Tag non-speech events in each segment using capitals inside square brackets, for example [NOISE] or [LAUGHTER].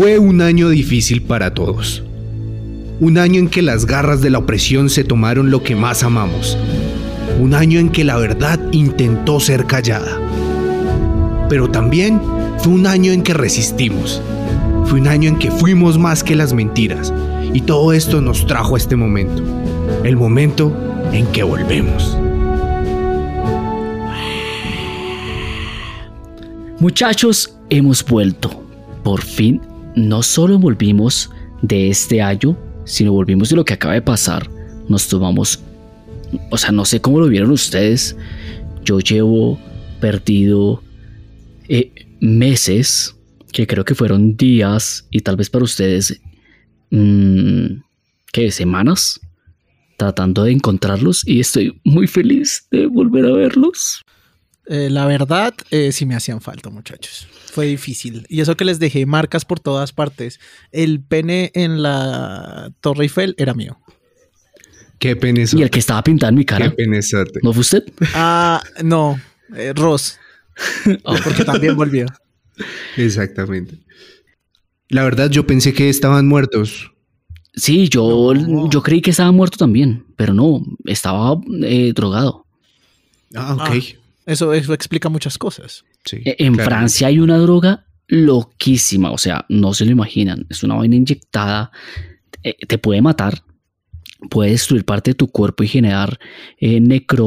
Fue un año difícil para todos. Un año en que las garras de la opresión se tomaron lo que más amamos. Un año en que la verdad intentó ser callada. Pero también fue un año en que resistimos. Fue un año en que fuimos más que las mentiras. Y todo esto nos trajo a este momento. El momento en que volvemos. Muchachos, hemos vuelto. Por fin, no solo volvimos de este año, sino volvimos de lo que acaba de pasar. Nos tomamos, o sea, no sé cómo lo vieron ustedes. Yo llevo perdido eh, meses, que creo que fueron días, y tal vez para ustedes, mmm, ¿qué? Semanas, tratando de encontrarlos, y estoy muy feliz de volver a verlos. Eh, la verdad, eh, sí me hacían falta, muchachos. Fue difícil. Y eso que les dejé marcas por todas partes. El pene en la Torre Eiffel era mío. Qué pene Y el que estaba pintando mi cara. Qué penezote. ¿No fue usted? Ah, no. Eh, Ross. Oh, [LAUGHS] porque también volvió. Exactamente. La verdad, yo pensé que estaban muertos. Sí, yo, yo creí que estaba muerto también, pero no, estaba eh, drogado. Ah, ok. Ah. Eso, eso explica muchas cosas. Sí, E- En claro. Francia hay una droga loquísima, o sea, no se lo imaginan. Es una vaina inyectada, eh, te puede matar, puede destruir parte de tu cuerpo y generar eh, necro.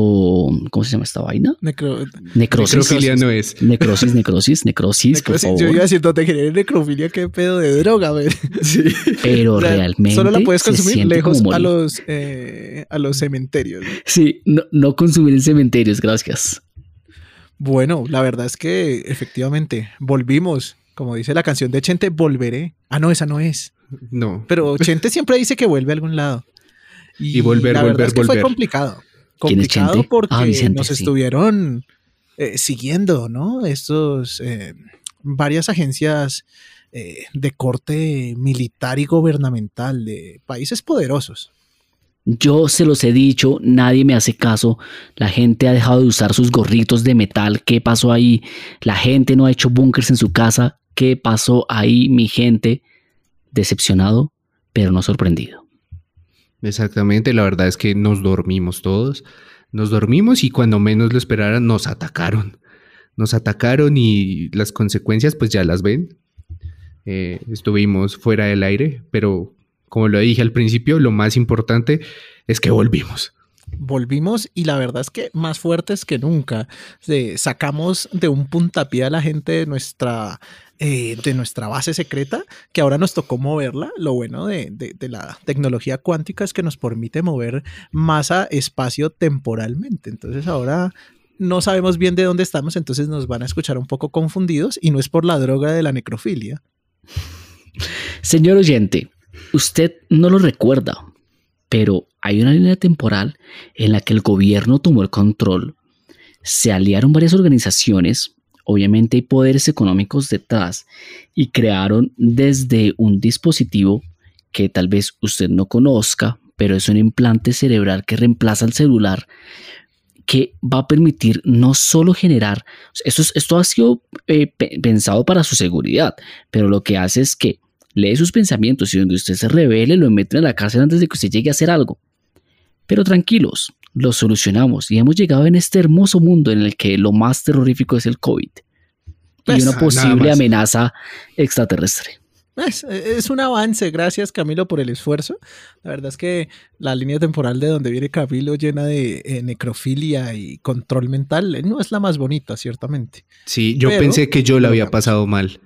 ¿Cómo se llama esta vaina? Necro- Necrosis. Necrofilia no es. Necrosis, [LAUGHS] necrosis, necrosis, por necrosis. favor. Yo iba a decir, no te genere necrofilia, qué pedo de droga, güey. [LAUGHS] Sí. Pero O sea, realmente. Solo la puedes consumir lejos como a los, eh, a los cementerios. Sí, no, no consumir en cementerios, gracias. Bueno, la verdad es que efectivamente volvimos. Como dice la canción de Chente, volveré. Ah, no, esa no es. No. Pero Chente siempre dice que vuelve a algún lado. Y volver, la verdad volver, es que fue complicado. ¿Quién es Complicado porque Ah, Vicente, nos sí. estuvieron eh, siguiendo, ¿no? Estos eh, varias agencias eh, de corte militar y gubernamental de países poderosos. Yo se los he dicho, nadie me hace caso. La gente ha dejado de usar sus gorritos de metal. ¿Qué pasó ahí? La gente no ha hecho búnkers en su casa. ¿Qué pasó ahí, mi gente? Decepcionado, pero no sorprendido. Exactamente, la verdad es que nos dormimos todos. Nos dormimos y cuando menos lo esperaran nos atacaron. Nos atacaron y las consecuencias pues ya las ven. Eh, estuvimos fuera del aire, pero como lo dije al principio, lo más importante es que volvimos. Volvimos y la verdad es que más fuertes que nunca. Eh, sacamos de un puntapié a la gente de nuestra, eh, de nuestra base secreta, que ahora nos tocó moverla. Lo bueno de, de- de la tecnología cuántica es que nos permite mover masa espacio temporalmente. Entonces ahora no sabemos bien de dónde estamos, entonces nos van a escuchar un poco confundidos y no es por la droga de la necrofilia. Señor oyente, usted no lo recuerda, pero hay una línea temporal en la que el gobierno tomó el control. Se aliaron varias organizaciones, obviamente hay poderes económicos detrás, y crearon desde un dispositivo que tal vez usted no conozca, pero es un implante cerebral que reemplaza el celular que va a permitir no solo generar, esto, es- esto ha sido eh, pe- pensado para su seguridad, pero lo que hace es que lee sus pensamientos y donde usted se revele lo meten a la cárcel antes de que usted llegue a hacer algo. Pero tranquilos, lo solucionamos y hemos llegado en este hermoso mundo en el que lo más terrorífico es el COVID Pues, y una nada posible amenaza extraterrestre. Es, es un avance, gracias Camilo por el esfuerzo. La verdad es que la línea temporal de donde viene Camilo llena de eh, necrofilia y control mental eh, no es la más bonita, ciertamente. Sí, yo Pero- pensé que yo la había pasado mal.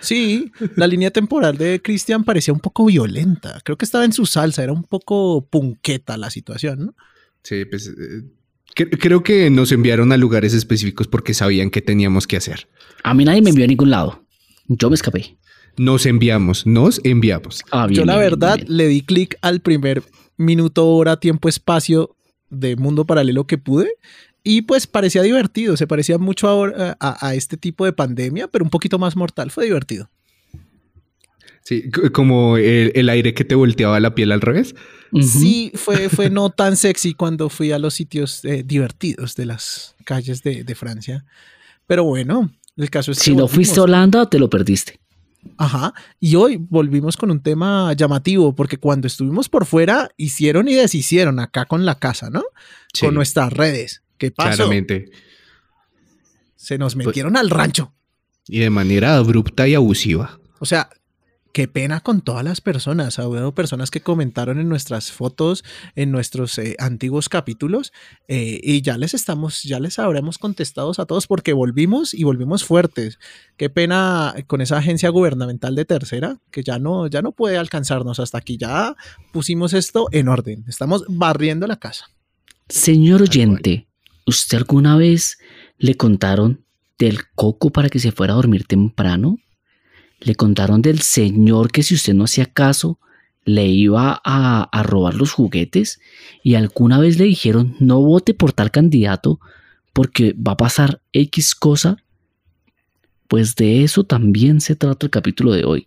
Sí, la línea temporal de Christian parecía un poco violenta. Creo que estaba en su salsa, era un poco punqueta la situación, ¿no? Sí, pues eh, cre- creo que nos enviaron a lugares específicos porque sabían que teníamos que hacer. A mí nadie me envió a ningún lado. Yo me escapé. Nos enviamos, nos enviamos. Ah, bien, Yo la bien, bien, verdad bien. le di clic al primer minuto, hora, tiempo, espacio de mundo paralelo que pude y pues parecía divertido, se parecía mucho ahora a, a este tipo de pandemia, pero un poquito más mortal, fue divertido. Sí, como el, el aire que te volteaba la piel al revés. Sí, fue, fue no tan sexy cuando fui a los sitios eh, divertidos de las calles de, de Francia, pero bueno, el caso es que Si no fuiste a. Holanda, te lo perdiste. Ajá. Y hoy volvimos con un tema llamativo, porque cuando estuvimos por fuera, hicieron y deshicieron acá con la casa, ¿no? Sí, Con nuestras redes. ¿Qué pasó? claramente. Se nos metieron al rancho. Y de manera abrupta y abusiva. O sea, qué pena con todas las personas. Hubo personas que comentaron en nuestras fotos, en nuestros eh, antiguos capítulos, eh, y ya les estamos, ya les habremos contestado a todos porque volvimos y volvimos fuertes. Qué pena con esa agencia gubernamental de tercera, que ya no, ya no puede alcanzarnos hasta aquí. Ya pusimos esto en orden. Estamos barriendo la casa. Señor oyente, ¿usted alguna vez le contaron del coco para que se fuera a dormir temprano? ¿Le contaron del señor que si usted no hacía caso le iba a, robar los juguetes? ¿Y alguna vez le dijeron no vote por tal candidato porque va a pasar X cosa? Pues de eso también se trata el capítulo de hoy,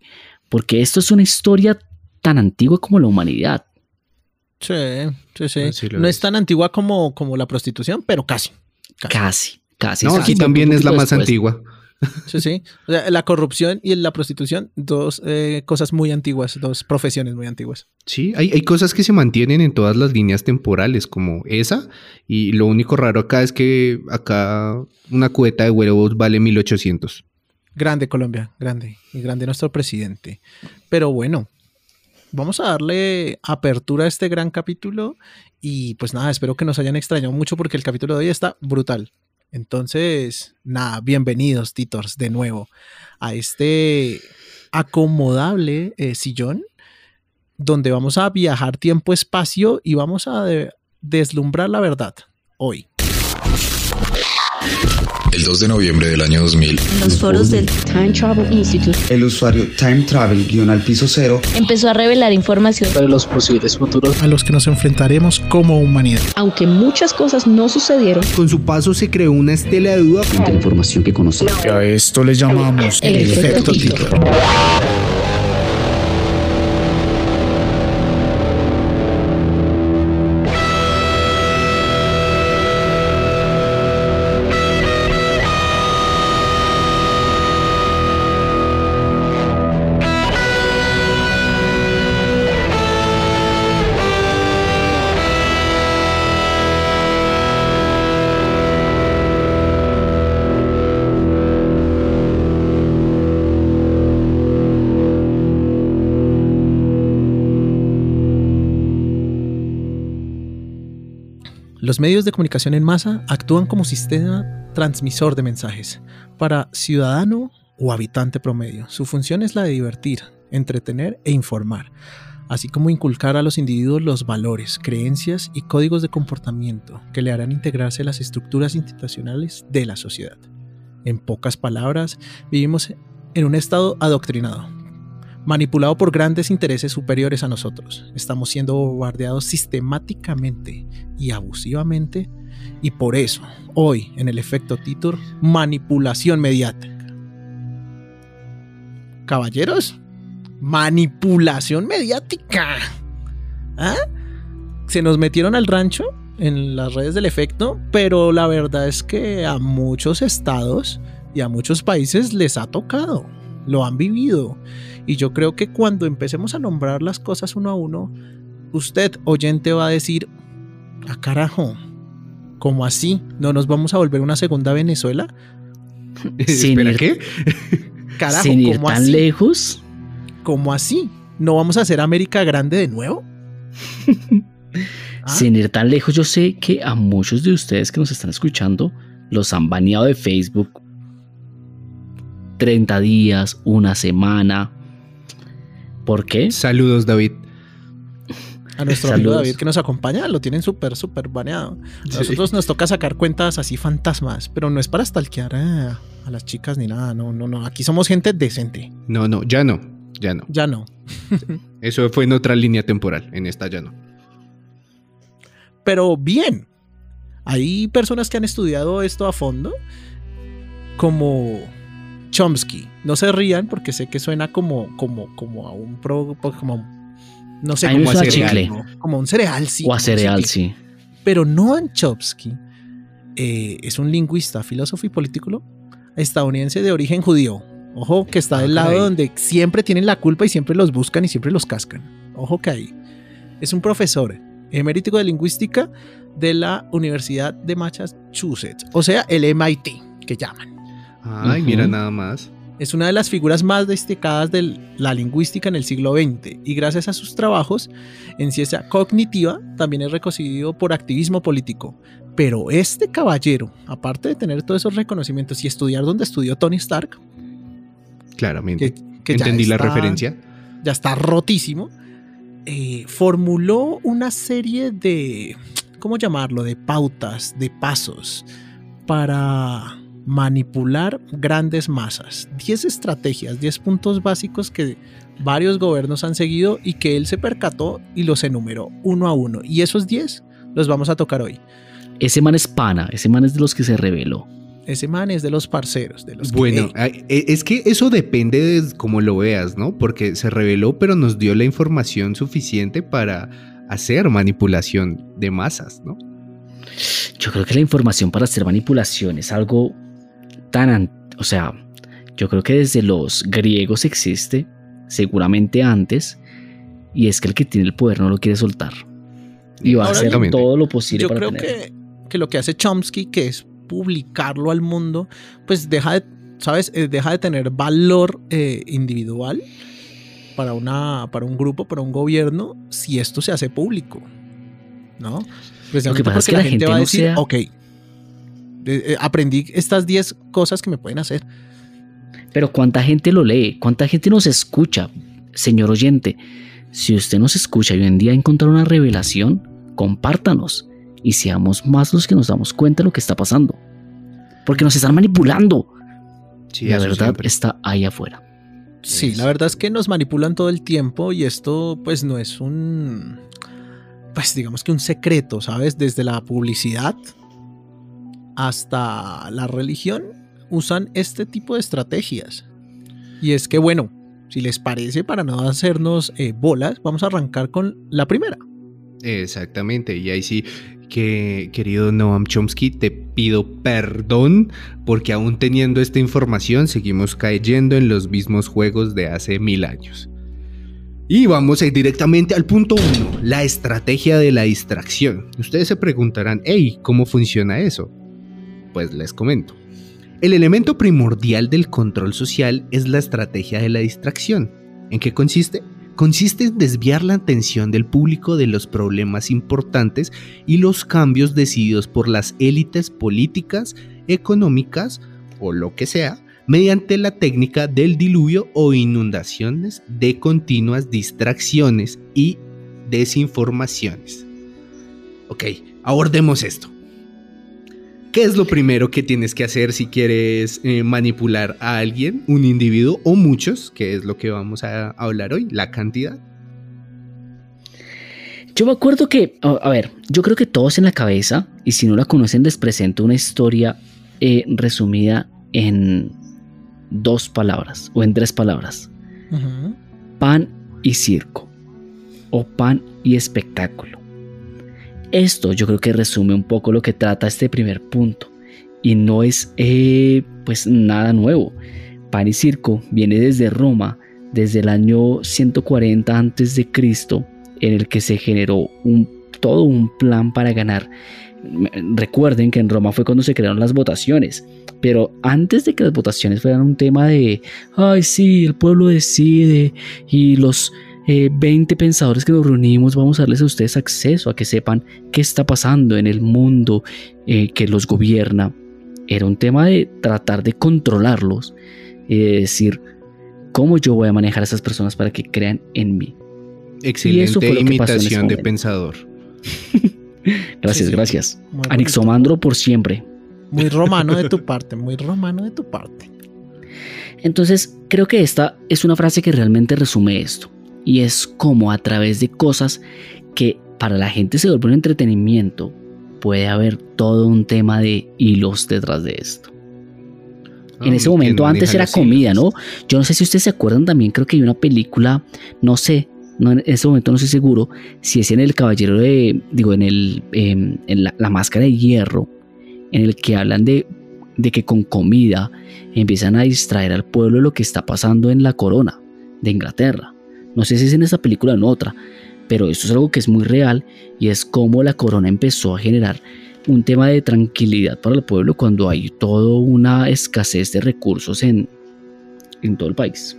porque esto es una historia tan antigua como la humanidad. Sí, sí, sí. No es es. tan antigua como, como la prostitución, pero casi. Casi, casi. No, aquí también es la más después. antigua. Sí, sí. O sea, la corrupción y la prostitución, dos eh, cosas muy antiguas, dos profesiones muy antiguas. Sí, hay, hay cosas que se mantienen en todas las líneas temporales, como esa. Y lo único raro acá es que acá una cubeta de huevos vale 1800. Grande Colombia, grande. Y grande nuestro presidente. Pero bueno, vamos a darle apertura a este gran capítulo. Y pues nada, espero que nos hayan extrañado mucho porque el capítulo de hoy está brutal. Entonces, nada, bienvenidos, Titors, de nuevo a este acomodable eh, sillón donde vamos a viajar tiempo-espacio y vamos a de- deslumbrar la verdad hoy. El 2 de noviembre del año 2000, En los foros del Time Travel Institute El usuario Time Travel al piso cero empezó a revelar información Sobre los posibles futuros. A los que nos enfrentaremos como humanidad. aunque muchas cosas no sucedieron, Con su paso se creó una estela de duda. de información que conocemos. A esto le llamamos el, efecto Tito. Titor. Los medios de comunicación en masa actúan como sistema transmisor de mensajes para ciudadano o habitante promedio. Su función es la de divertir, entretener e informar, así como inculcar a los individuos los valores, creencias y códigos de comportamiento que le harán integrarse a las estructuras institucionales de la sociedad. En pocas palabras, vivimos en un estado adoctrinado, manipulado por grandes intereses superiores a nosotros. Estamos siendo bombardeados sistemáticamente y abusivamente y por eso, hoy en el efecto Titor, manipulación mediática. Caballeros, manipulación mediática. ¿Ah? Se nos metieron al rancho en las redes del efecto, pero la verdad es que a muchos estados y a muchos países les ha tocado, lo han vivido. Y yo creo que cuando empecemos a nombrar las cosas uno a uno, usted, oyente, va a decir, ah carajo, ¿cómo así? ¿No nos vamos a volver una segunda Venezuela? [LAUGHS] Sin ¿Espera ir- qué? [LAUGHS] Carajo, Sin ir ¿cómo tan así? lejos. ¿Cómo así? ¿No vamos a hacer América Grande de nuevo? ¿Ah? [LAUGHS] Sin ir tan lejos, yo sé que a muchos de ustedes que nos están escuchando los han baneado de Facebook 30 días, una semana. ¿Por qué? Saludos, David. A nuestro amigo. David que nos acompaña, lo tienen súper, súper baneado. A nosotros nos toca sacar cuentas así fantasmas, pero no es para stalkear a, a las chicas ni nada, no, no, no. Aquí somos gente decente. No, no, ya no. Ya no. Ya no. [LAUGHS] Eso fue en otra línea temporal. En esta ya no. Pero bien, hay personas que han estudiado esto a fondo, como Chomsky. No se rían porque sé que suena como, como, como a un pro, como, a un- no sé, como cereal, chicle. ¿no? como un cereal, sí. o a como cereal, sí. Pero Noam Chomsky eh, es un lingüista, filósofo y político estadounidense de origen judío. Ojo que está Ah, del lado donde siempre tienen la culpa y siempre los buscan y siempre los cascan. Ojo que ahí. Es un profesor emérito de lingüística de la Universidad de Massachusetts, o sea, el MIT, que llaman. Ay, mira nada más. Es una de las figuras más destacadas de la lingüística en el siglo XX y gracias a sus trabajos en ciencia cognitiva también es reconocido por activismo político. Pero este caballero, aparte de tener todos esos reconocimientos y estudiar donde estudió Tony Stark, Claramente. que, que ya Entendí la referencia. ya está rotísimo, eh, formuló una serie de, ¿cómo llamarlo?, de pautas, de pasos para manipular grandes masas. 10 estrategias, 10 puntos básicos que varios gobiernos han seguido y que él se percató y los enumeró uno a uno. Y esos 10 los vamos a tocar hoy. Ese man es pana, ese man es de los que se reveló. Ese man es de los parceros, de los Bueno, eh, eh, es que eso depende de cómo lo veas, ¿no? Porque se reveló, pero nos dio la información suficiente para hacer manipulación de masas, ¿no? Yo creo que la información para hacer manipulación es algo tan... an- O sea, yo creo que desde los griegos existe, seguramente antes, y es que el que tiene el poder no lo quiere soltar. Y va a hacer todo lo posible Yo para creo tenerlo. que, que lo que hace Chomsky, que es publicarlo al mundo, pues deja de, ¿sabes? Eh, deja de tener valor eh, individual para, una, para un grupo, para un gobierno, si esto se hace público, ¿no? Precisamente pasa es que la gente va a no decir, sea- ok, eh, aprendí estas 10 cosas que me pueden hacer. Pero ¿cuánta gente lo lee? ¿Cuánta gente nos escucha? Señor oyente, si usted nos escucha y hoy en día encontrar una revelación, compártanos y seamos más los que nos damos cuenta de lo que está pasando. Porque nos están manipulando. Sí, la verdad siempre. está ahí afuera. Sí, la verdad es que nos manipulan todo el tiempo y esto pues no es un, pues digamos que un secreto, ¿sabes? Desde la publicidad hasta la religión usan este tipo de estrategias. Y es que bueno, si les parece, para no hacernos eh, bolas, vamos a arrancar con la primera. Exactamente, y ahí sí que querido Noam Chomsky te pido perdón porque aún teniendo esta información seguimos cayendo en los mismos juegos de hace mil años. Y vamos a ir directamente al punto uno, la estrategia de la distracción. Ustedes se preguntarán, hey, ¿cómo funciona eso? Pues les comento. El elemento primordial del control social es la estrategia de la distracción. ¿En qué consiste? Consiste en desviar la atención del público de los problemas importantes y los cambios decididos por las élites políticas, económicas o lo que sea, mediante la técnica del diluvio o inundaciones de continuas distracciones y desinformaciones. Ok, abordemos esto. ¿Qué es lo primero que tienes que hacer si quieres eh, manipular a alguien, un individuo o muchos, que es lo que vamos a hablar hoy, la cantidad? Yo me acuerdo que, a, ver, yo creo que todos en la cabeza, y si no la conocen, les presento una historia eh, resumida en dos palabras o en tres palabras. Pan y circo. O pan y espectáculo. Esto yo creo que resume un poco lo que trata este primer punto. Y no es eh, pues nada nuevo. Pan y circo viene desde Roma, desde el año 140 antes de Cristo, en el que se generó todo un plan para ganar. Recuerden que en Roma fue cuando se crearon las votaciones, pero antes de que las votaciones fueran un tema de, ay sí, el pueblo decide y los eh, 20 pensadores que nos reunimos vamos a darles a ustedes acceso a que sepan qué está pasando en el mundo eh, que los gobierna. Era un tema de tratar de controlarlos y de decir cómo yo voy a manejar a esas personas para que crean en mí. Excelente fue lo que pasó en ese imitación de pensador. [LAUGHS] Gracias, Sí, sí. gracias. Muy bonito. Anixomandro por siempre. Muy romano de [LAUGHS] tu parte, muy romano de tu parte. Entonces, creo que esta es una frase que realmente resume esto. Y es como a través de cosas que para la gente se vuelve un entretenimiento, puede haber todo un tema de hilos detrás de esto. en ese Ah, momento ¿quién antes era comida, hilos? ¿no? Yo no sé si ustedes se acuerdan también, creo que hay una película, no sé, no, en ese momento no estoy seguro, si es en el Caballero de, digo, en el, em, en la, la Máscara de Hierro, en el que hablan de de que con comida empiezan a distraer al pueblo de lo que está pasando en la corona de Inglaterra. No sé si es en esta película o en otra, pero esto es algo que es muy real y es cómo la corona empezó a generar un tema de tranquilidad para el pueblo cuando hay toda una escasez de recursos en, en todo el país.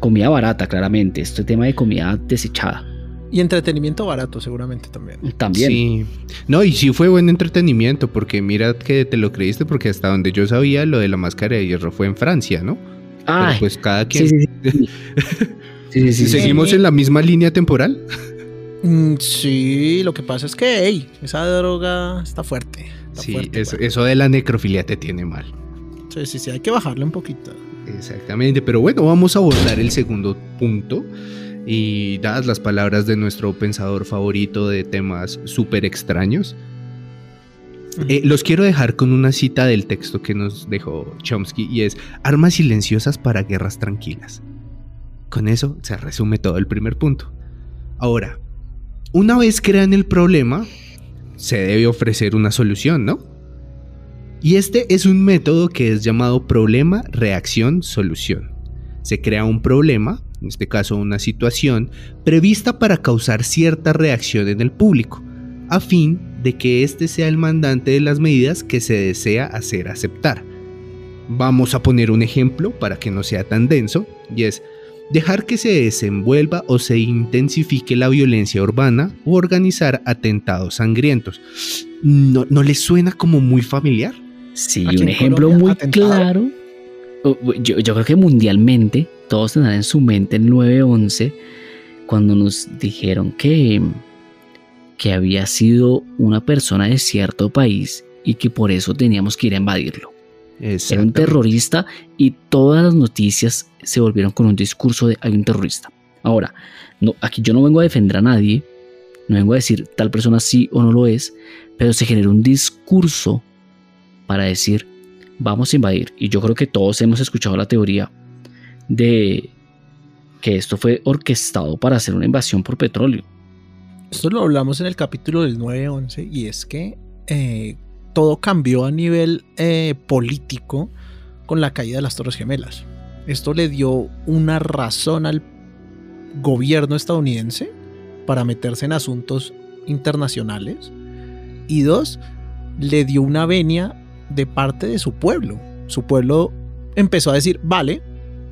Comida barata, claramente. Este tema de comida desechada. Y entretenimiento barato, seguramente también. También. Sí. No, y sí fue buen entretenimiento, porque mira que te lo creíste, porque hasta donde yo sabía, lo de la máscara de hierro fue en Francia, ¿no? Pero Ay, pues cada quien. sí, sí, sí. [LAUGHS] Sí, sí, sí, sí. ¿Seguimos en la misma línea temporal? Mm, sí, lo que pasa es que, hey, esa droga está fuerte. está Sí, fuerte, eso, güey. eso de la necrofilia te tiene mal. Sí, sí, sí, hay que bajarle un poquito. Exactamente, pero bueno, vamos a abordar el segundo punto. Y dadas las palabras de nuestro pensador favorito de temas súper extraños, eh, los quiero dejar con una cita del texto que nos dejó Chomsky y es armas silenciosas para guerras tranquilas. Con eso se resume todo el primer punto. Ahora, una vez crean el problema, se debe ofrecer una solución, ¿no? Y este es un método que es llamado problema, reacción, solución. Se crea un problema, en este caso una situación, prevista para causar cierta reacción en el público, a fin de que éste sea el mandante de las medidas que se desea hacer aceptar. Vamos a poner un ejemplo para que no sea tan denso, y es dejar que se desenvuelva o se intensifique la violencia urbana o organizar atentados sangrientos. ¿No, ¿no les suena como muy familiar? Sí, Aquí un ejemplo Colombia, muy atentado. claro. o- o- Yo, yo creo que mundialmente todos tendrán en su mente el 9-11 cuando nos dijeron que, que había sido una persona de cierto país y que por eso teníamos que ir a invadirlo. Era un terrorista y todas las noticias se volvieron con un discurso de hay un terrorista. Ahora, no, aquí yo no vengo a defender a nadie, no vengo a decir tal persona sí o no lo es, pero se generó un discurso para decir vamos a invadir. Y yo creo que todos hemos escuchado la teoría de que esto fue orquestado para hacer una invasión por petróleo. Esto lo hablamos en el capítulo del 9-11 y es que eh, todo cambió a nivel eh, político con la caída de las Torres Gemelas. Esto le dio una razón al gobierno estadounidense para meterse en asuntos internacionales y dos, le dio una venia de parte de su pueblo. Su pueblo empezó a decir, vale,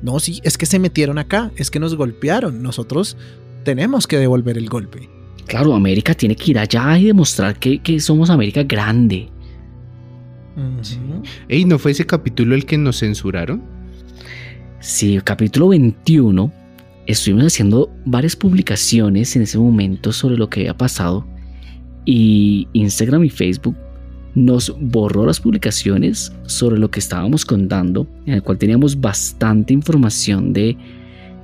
no, sí, es que se metieron acá, es que nos golpearon, nosotros tenemos que devolver el golpe. Claro, América tiene que ir allá y demostrar que, que somos América grande. Ujú. Ey, ¿no fue ese capítulo el que nos censuraron? Sí, capítulo 21. Estuvimos haciendo varias publicaciones en ese momento sobre lo que había pasado. Y Instagram y Facebook nos borró las publicaciones sobre lo que estábamos contando, en el cual teníamos bastante información de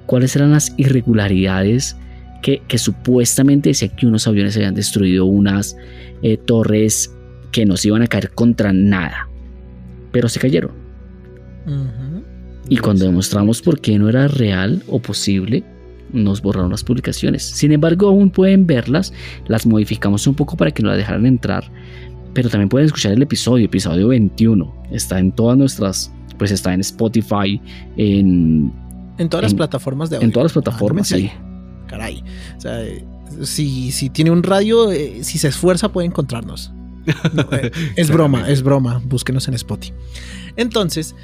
cuáles eran las irregularidades que, que supuestamente decían que unos aviones habían destruido unas eh, torres que nos iban a caer contra nada. Pero se cayeron. Y cuando demostramos por qué no era real o posible, nos borraron las publicaciones. Sin embargo, aún pueden verlas, las modificamos un poco para que no las dejaran entrar, pero también pueden escuchar el episodio, episodio 21. Está en todas nuestras, pues está en Spotify, en, En todas las plataformas de audio. en todas las plataformas. Sí. sí. Caray. O sea, si, si tiene un radio, eh, si se esfuerza, puede encontrarnos. No, eh, [LAUGHS] es broma, es broma. Búsquenos en Spotify. Entonces,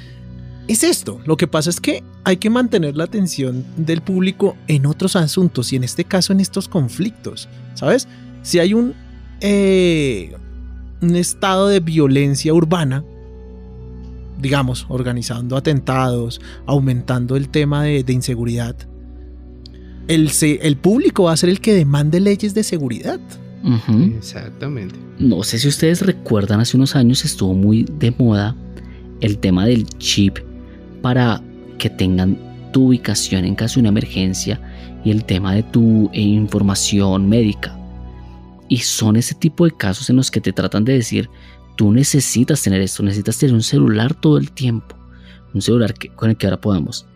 es esto. Lo que pasa es que hay que mantener la atención del público en otros asuntos y en este caso en estos conflictos. ¿Sabes? Si hay un, eh, un estado de violencia urbana, digamos, organizando atentados, aumentando el tema de, de inseguridad, el, se- el público va a ser el que demande leyes de seguridad. Exactamente. No sé si ustedes recuerdan, hace unos años estuvo muy de moda el tema del chip para que tengan tu ubicación en caso de una emergencia y el tema de tu eh, información médica. Y son ese tipo de casos en los que te tratan de decir, tú necesitas tener esto, necesitas tener un celular todo el tiempo. Un celular que- con el que ahora podamos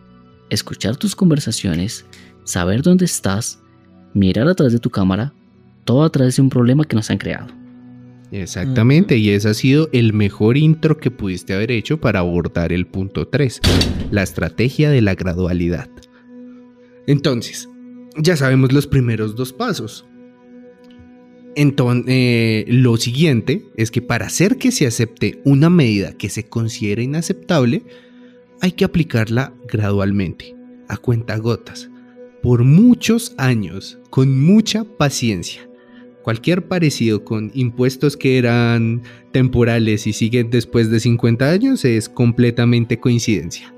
escuchar tus conversaciones, saber dónde estás, mirar a través de tu cámara, todo a través de un problema que nos han creado. Exactamente, y ese ha sido el mejor intro que pudiste haber hecho para abordar el punto 3, la estrategia de la gradualidad. Entonces, ya sabemos los primeros dos pasos. Entonces, eh, lo siguiente es que para hacer que se acepte una medida que se considera inaceptable, hay que aplicarla gradualmente, a cuentagotas, por muchos años, con mucha paciencia. Cualquier parecido con impuestos que eran temporales y siguen después de 50 años es completamente coincidencia.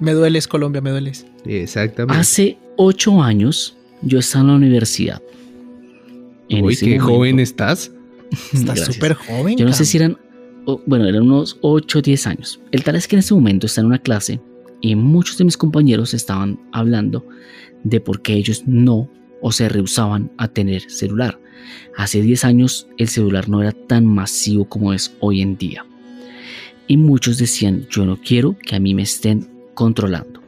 Me dueles, Colombia, me dueles. Exactamente. Hace ocho años yo estaba en la universidad. En Uy, qué momento- joven estás. [LAUGHS] Estás súper joven. Yo no sé si eran, bueno, eran unos 8 o 10 años. El tal es que en ese momento estaba en una clase y muchos de mis compañeros estaban hablando de por qué ellos no o se rehusaban a tener celular. Hace 10 años el celular no era tan masivo como es hoy en día. Y muchos decían, yo no quiero que a mí me estén controlando.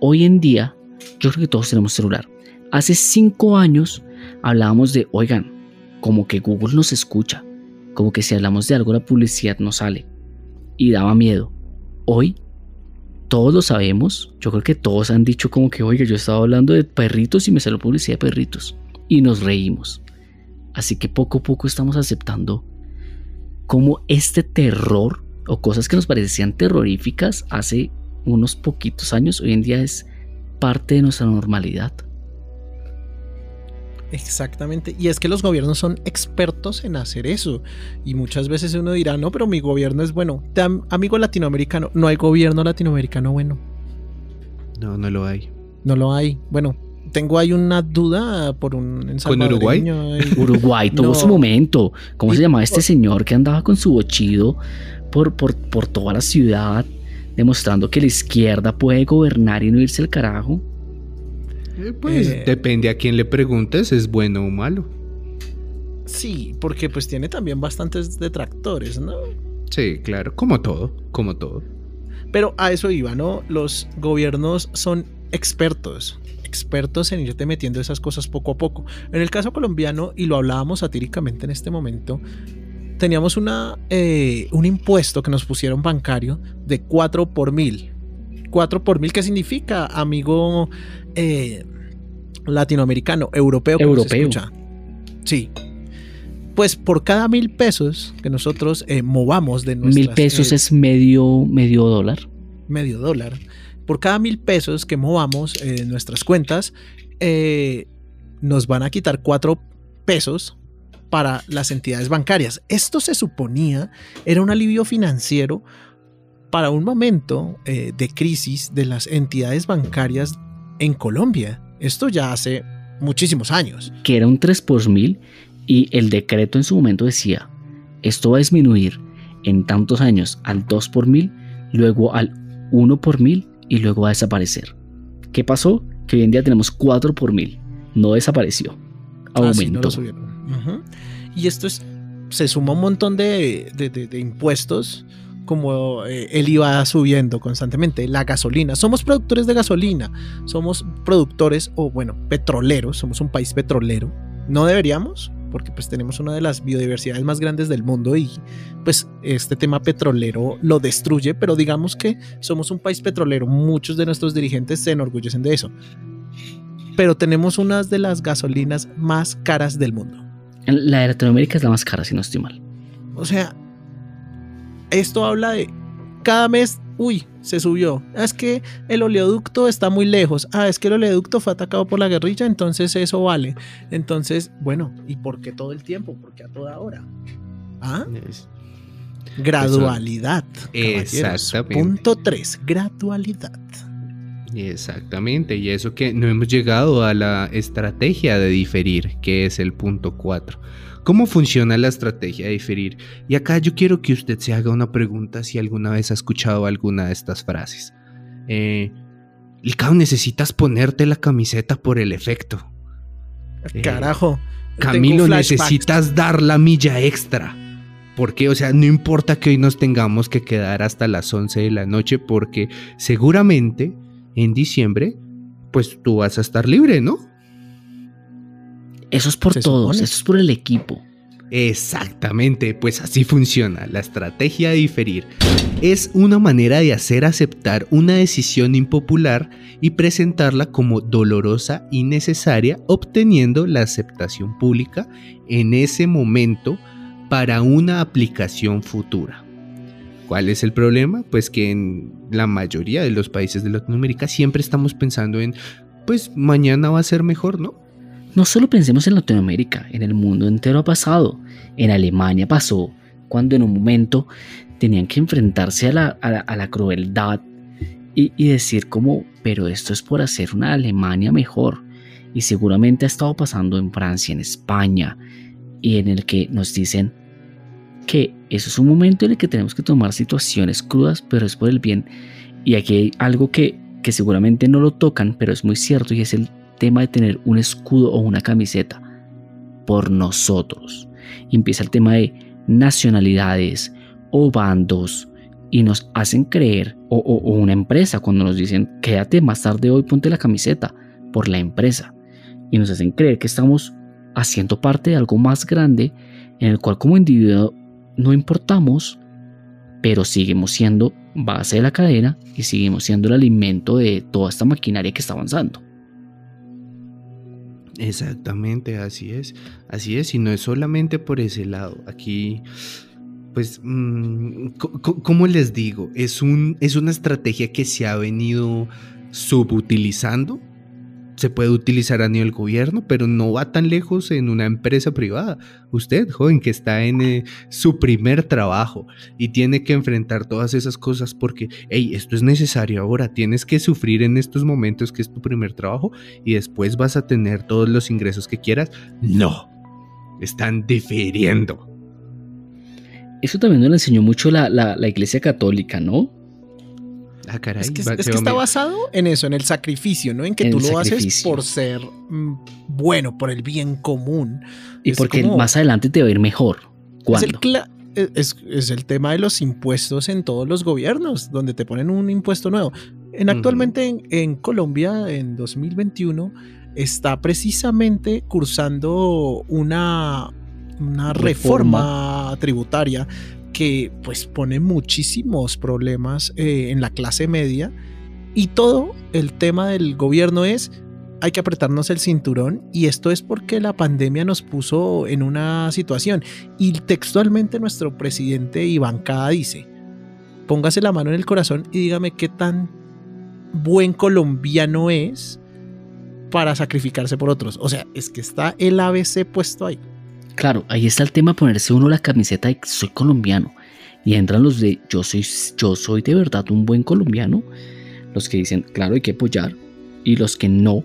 Hoy en día, yo creo que todos tenemos celular. Hace 5 años hablábamos de, oigan, como que Google nos escucha, como que si hablamos de algo la publicidad nos sale y daba miedo. Hoy todos lo sabemos, yo creo que todos han dicho como que, oiga, yo estaba hablando de perritos y me salió publicidad de perritos y nos reímos. Así que poco a poco estamos aceptando como este terror o cosas que nos parecían terroríficas hace unos poquitos años, hoy en día es parte de nuestra normalidad. Exactamente. Y es que los gobiernos son expertos en hacer eso. Y muchas veces uno dirá, no, pero mi gobierno es bueno. Am- amigo latinoamericano, no hay gobierno latinoamericano bueno. No, no lo hay. No lo hay. Bueno, tengo ahí una duda por un en ¿Con Uruguay? ahí. [LAUGHS] Uruguay [LAUGHS] tuvo No. su momento. ¿Cómo Y- se llamaba este señor que andaba con su bochido por, por, por toda la ciudad, demostrando que la izquierda puede gobernar y no irse al carajo? Eh, Pues Eh. depende a quién le preguntes, es bueno o malo. Sí, porque pues tiene también bastantes detractores, ¿no? Sí, claro, como todo, como todo. Pero a eso iba, ¿no? Los gobiernos son expertos, expertos en irte metiendo esas cosas poco a poco. En el caso colombiano, y lo hablábamos satíricamente en este momento, teníamos una, eh, un impuesto que nos pusieron bancario de 4 por mil. 4 por mil, ¿qué significa, amigo eh, latinoamericano, europeo? Europeo. escucha? Sí. Pues por cada mil pesos que nosotros eh, movamos de nuestras... Mil pesos eh, es medio, medio dólar. medio dólar. Por cada mil pesos que movamos en nuestras cuentas, nos van a quitar cuatro pesos para las entidades bancarias. Esto se suponía era un alivio financiero para un momento eh, de crisis de las entidades bancarias en Colombia. Esto ya hace muchísimos años. que era un 3 por mil y el decreto en su momento decía, esto va a disminuir en tantos años al 2 por mil, luego al 1 por mil y luego va a desaparecer. ¿Qué pasó? Que hoy en día tenemos 4 por mil, no desapareció, Ah, sí, no aumentó. lo subieron. Ujú. Y esto es, se suma un montón de, de- de- de impuestos, como eh, él iba subiendo constantemente. La gasolina, somos productores de gasolina, somos productores, o bueno, petroleros, somos un país petrolero. No deberíamos, porque pues tenemos una de las biodiversidades más grandes del mundo y pues este tema petrolero lo destruye, pero digamos que somos un país petrolero, muchos de nuestros dirigentes se enorgullecen de eso. Pero tenemos unas de las gasolinas más caras del mundo. La de Latinoamérica es la más cara, si no estoy mal. O sea, esto habla de cada mes, uy, se subió. Ah, Es que el oleoducto está muy lejos. Ah, es que el oleoducto fue atacado por la guerrilla, entonces eso vale. Entonces, bueno, ¿y por qué todo el tiempo? ¿Por qué a toda hora? Ah, Es- gradualidad. Exactamente. Punto 3, gradualidad. Exactamente, y eso que no hemos llegado a la estrategia de diferir, que es el punto 4. ¿Cómo funciona la estrategia de diferir? Y acá yo quiero que usted se haga una pregunta si alguna vez ha escuchado alguna de estas frases. Eh, Licao, necesitas ponerte la camiseta por el efecto. Eh, Carajo. Camilo, necesitas dar la milla extra. Porque, o sea, no importa que hoy nos tengamos que quedar hasta las 11 de la noche, porque seguramente en diciembre, pues tú vas a estar libre, ¿no? Eso es por Se todos, supone. eso es por el equipo. Exactamente, pues así funciona la estrategia de diferir. Es una manera de hacer aceptar una decisión impopular y presentarla como dolorosa y necesaria, obteniendo la aceptación pública en ese momento para una aplicación futura. ¿Cuál es el problema? Pues que en la mayoría de los países de Latinoamérica siempre estamos pensando en, pues mañana va a ser mejor, ¿no? No solo pensemos en Latinoamérica, en el mundo entero ha pasado. En Alemania pasó cuando en un momento tenían que enfrentarse a la, a la- crueldad y, y decir como, pero esto es por hacer una Alemania mejor. Y seguramente ha estado pasando en Francia, en España, y en el que nos dicen que eso es un momento en el que tenemos que tomar situaciones crudas, pero es por el bien. Y aquí hay algo que, que seguramente no lo tocan, pero es muy cierto, y es el tema de tener un escudo o una camiseta por nosotros. Empieza el tema de nacionalidades o bandos y nos hacen creer, o, o- o una empresa cuando nos dicen, quédate más tarde hoy, ponte la camiseta por la empresa. Y nos hacen creer que estamos haciendo parte de algo más grande en el cual como individuo no importamos, pero seguimos siendo base de la cadena y seguimos siendo el alimento de toda esta maquinaria que está avanzando. Exactamente, así es. Así es, y no es solamente por ese lado. Aquí, pues, mm, ¿cómo les digo? Es, un, es una estrategia que se ha venido subutilizando. Se puede utilizar a nivel gobierno, pero no va tan lejos en una empresa privada. Usted, joven, que está en eh, su primer trabajo y tiene que enfrentar todas esas cosas porque, hey, esto es necesario ahora, tienes que sufrir en estos momentos que es tu primer trabajo y después vas a tener todos los ingresos que quieras. No, están difiriendo. Eso también nos lo enseñó mucho la- la Iglesia Católica, ¿no? Ah, caray. Es que, va- es que está basado en eso, en el sacrificio, ¿no? En que En tú lo haces por ser mm, bueno, por el bien común. Y Es porque como- más adelante te va a ir mejor. Es el, ¿Cuándo? cla- es, es el tema de los impuestos en todos los gobiernos, donde te ponen un impuesto nuevo. En, actualmente en, en Colombia, en 2021, está precisamente cursando una, una reforma. tributaria que pues pone muchísimos problemas eh, en la clase media y todo el tema del gobierno es hay que apretarnos el cinturón y esto es porque la pandemia nos puso en una situación y textualmente nuestro presidente y bancada dice póngase la mano en el corazón y dígame qué tan buen colombiano es para sacrificarse por otros. O sea, es que está el ABC puesto ahí. Claro, ahí está el tema ponerse uno la camiseta de soy colombiano. Y entran los de yo soy, yo soy de verdad un buen colombiano. Los que dicen, claro, hay que apoyar. Y los que no,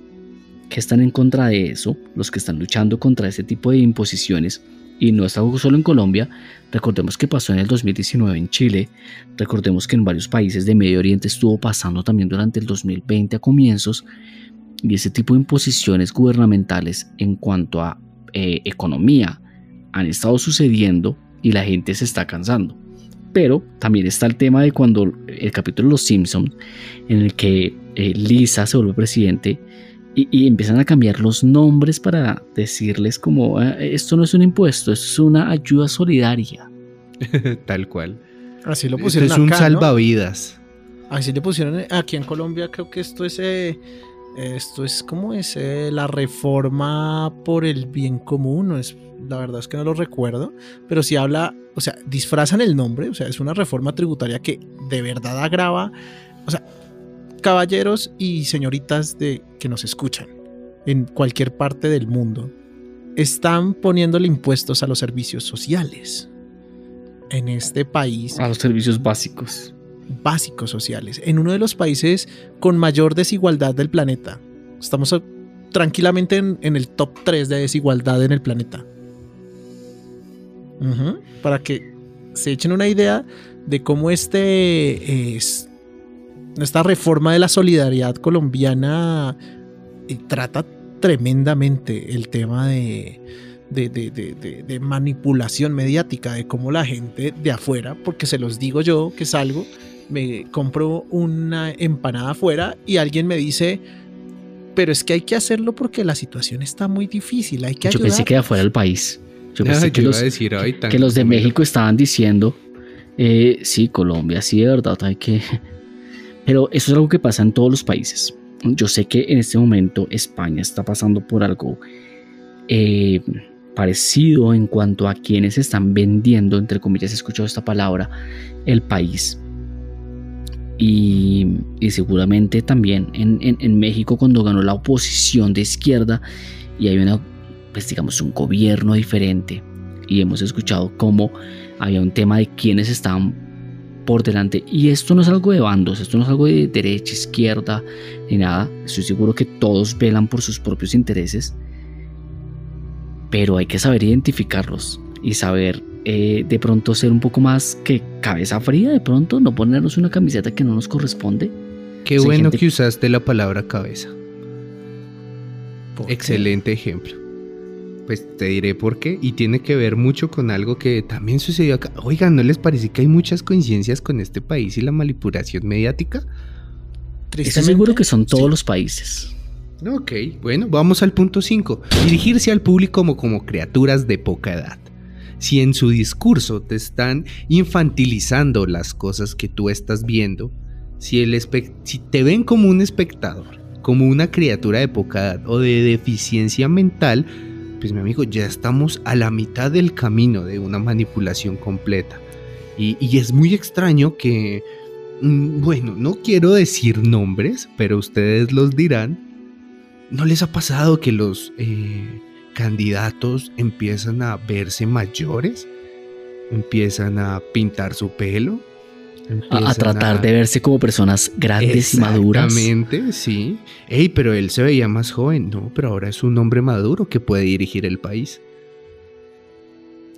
que están en contra de eso, los que están luchando contra ese tipo de imposiciones. Y no está solo en Colombia, recordemos que pasó en el 2019 en Chile, recordemos que en varios países de Medio Oriente estuvo pasando también durante el 2020 a comienzos, y ese tipo de imposiciones gubernamentales en cuanto a eh, economía han estado sucediendo y la gente se está cansando. Pero también está el tema de cuando el capítulo de Los Simpsons, en el que eh, Lisa se vuelve presidente y, y empiezan a cambiar los nombres para decirles como "Ah, esto no es un impuesto, esto es una ayuda solidaria. [LAUGHS] Tal cual. Así lo Esto pusieron es un acá, ¿no? salvavidas. Así le pusieron aquí en Colombia, creo que esto es eh, esto es como es eh, la reforma por el bien común, no es la verdad es que no lo recuerdo, pero si habla, o sea, disfrazan el nombre, o sea, es una reforma tributaria que de verdad agrava, o sea, caballeros y señoritas de que nos escuchan en cualquier parte del mundo están poniéndole impuestos a los servicios sociales. En este país A los servicios básicos. Básicos sociales en uno de los países con mayor desigualdad del planeta. Estamos tranquilamente en, el top 3 de desigualdad en el planeta. Para que se echen una idea de cómo este es, esta reforma de la solidaridad colombiana eh, trata tremendamente el tema de- de manipulación mediática, de cómo la gente de afuera, porque se los digo yo que salgo, me compro una empanada afuera y alguien me dice, pero es que hay que hacerlo porque la situación está muy difícil, hay que Yo ayudar. pensé que era fuera del país. Yo pensé que yo iba los, a decir, tan que los de. México estaban diciendo, eh, sí, Colombia, sí, de verdad, hay que... [LAUGHS] Pero eso es algo que pasa en todos los países. Yo sé que en este momento España está pasando por algo eh, parecido en cuanto a quienes están vendiendo, entre comillas, he escuchado esta palabra, el país. Y, seguramente también en, en- en México cuando ganó la oposición de izquierda y hay una, pues digamos, un gobierno diferente y hemos escuchado cómo había un tema de quienes estaban por delante. Y esto no es algo de bandos, esto no es algo de derecha, izquierda, ni nada. Estoy seguro que todos velan por sus propios intereses, pero hay que saber identificarlos y saber eh, de pronto ser un poco más que cabeza fría, de pronto no ponernos una camiseta que no nos corresponde. Qué hay bueno gente- que usaste la palabra cabeza. Excelente ejemplo. Pues te diré por qué y tiene que ver mucho con algo que también sucedió acá. Oigan, ¿no les parece que hay muchas coincidencias con este país y la manipulación mediática? Estoy seguro que son todos sí. los países. Ok, bueno, vamos al punto 5. Dirigirse al público como, como criaturas de poca edad. Si en su discurso te están infantilizando las cosas que tú estás viendo, si, te ven como un espectador, como una criatura de poca edad o de deficiencia mental, pues mi amigo, ya estamos a la mitad del camino de una manipulación completa. Y, y es muy extraño que, mm, bueno, no quiero decir nombres, pero ustedes los dirán. ¿No les ha pasado que los eh, candidatos empiezan a verse mayores? Empiezan a pintar su pelo. A, tratar a- de verse como personas grandes y maduras. Exactamente, sí. Ey, pero él se veía más joven. No, pero ahora es un hombre maduro que puede dirigir el país.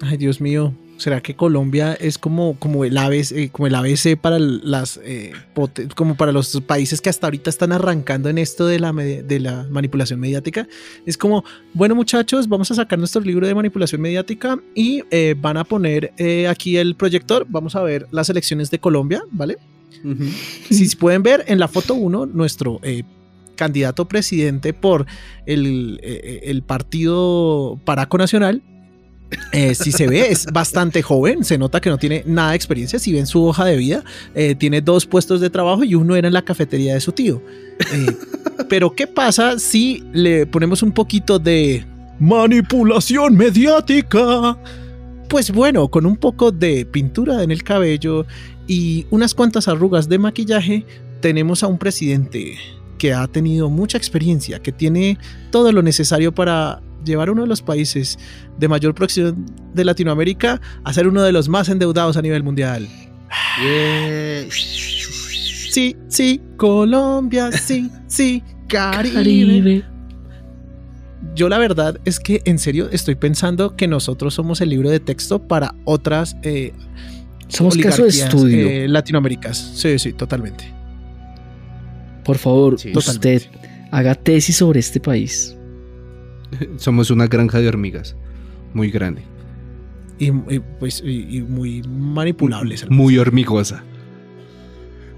Ay, Dios mío. ¿Será que Colombia es como, como, el, ABC, eh, como el ABC para las eh, como para los países que hasta ahorita están arrancando en esto de la, de la manipulación mediática? Es como, bueno muchachos, vamos a sacar nuestro libro de manipulación mediática y eh, van a poner eh, aquí el proyector, vamos a ver las elecciones de Colombia, ¿vale? Si pueden ver en la foto 1, nuestro candidato presidente por el, el partido Paraco Nacional, eh, si se ve, es bastante joven, se nota que no tiene nada de experiencia. Si ven su hoja de vida, eh, tiene dos puestos de trabajo y uno era en la cafetería de su tío. Eh, [LAUGHS] pero, ¿qué pasa si le ponemos un poquito de manipulación mediática? Pues bueno, con un poco de pintura en el cabello y unas cuantas arrugas de maquillaje, tenemos a un presidente que ha tenido mucha experiencia, que tiene todo lo necesario para llevar uno de los países de mayor producción de Latinoamérica a ser uno de los más endeudados a nivel mundial. Sí, sí, Colombia, sí, sí, [LAUGHS] Caribe. Caribe. Yo la verdad es que en serio estoy pensando que nosotros somos el libro de texto para otras eh, Somos caso de estudio. eh, latinoaméricas. Sí, sí, totalmente. Por favor, Sí, usted totalmente. haga tesis sobre este país. [LAUGHS] Somos una granja de hormigas. Muy grande. Y, y, pues, y, y muy manipulables. Muy hormigosa.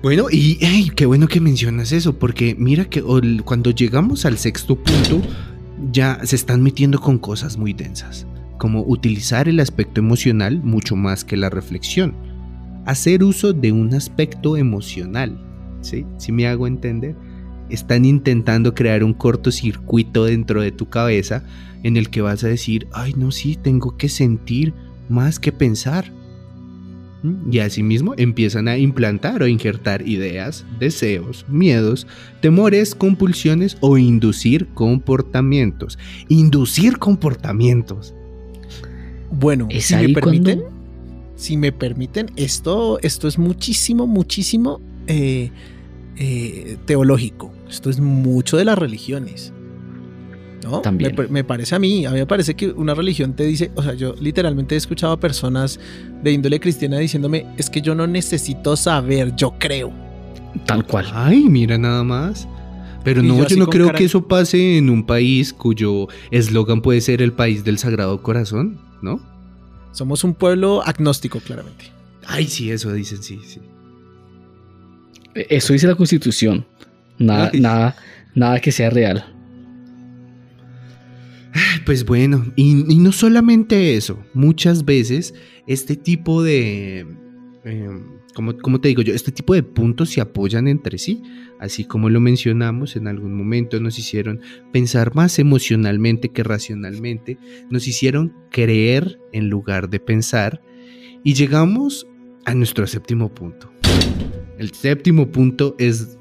Bueno, y qué bueno que mencionas eso, porque mira que cuando llegamos al sexto punto, ya se están metiendo con cosas muy densas, como utilizar el aspecto emocional mucho más que la reflexión, hacer uso de un aspecto emocional, ¿sí? Si me hago entender, están intentando crear un cortocircuito dentro de tu cabeza en el que vas a decir, ay, no, sí, tengo que sentir más que pensar. ¿Mm? Y asimismo empiezan a implantar o injertar ideas, deseos, miedos, temores, compulsiones o inducir comportamientos. Inducir comportamientos. Bueno, Es si me ahí permiten, cuando- si me permiten, esto, esto es muchísimo, muchísimo eh, eh, teológico. Esto es mucho de las religiones. ¿No? También. Me, pa- me parece a mí, a mí me parece que una religión te dice, o sea, yo literalmente he escuchado a personas de índole cristiana diciéndome, es que yo no necesito saber, yo creo. Tal cual. Ay, mira nada más. Pero Y no, yo no creo cara- que eso pase en un país cuyo eslogan puede ser el país del Sagrado Corazón, ¿no? Somos un pueblo agnóstico, claramente. Ay, sí, eso dicen, sí, sí. E, Eso dice la constitución. Nada, Ay. nada, nada que sea real. Pues bueno, y, y no solamente eso, muchas veces este tipo de, eh, como, como te digo yo, este tipo de puntos se apoyan entre sí, así como lo mencionamos en algún momento, nos hicieron pensar más emocionalmente que racionalmente, nos hicieron creer en lugar de pensar, y llegamos a nuestro séptimo punto. El séptimo punto es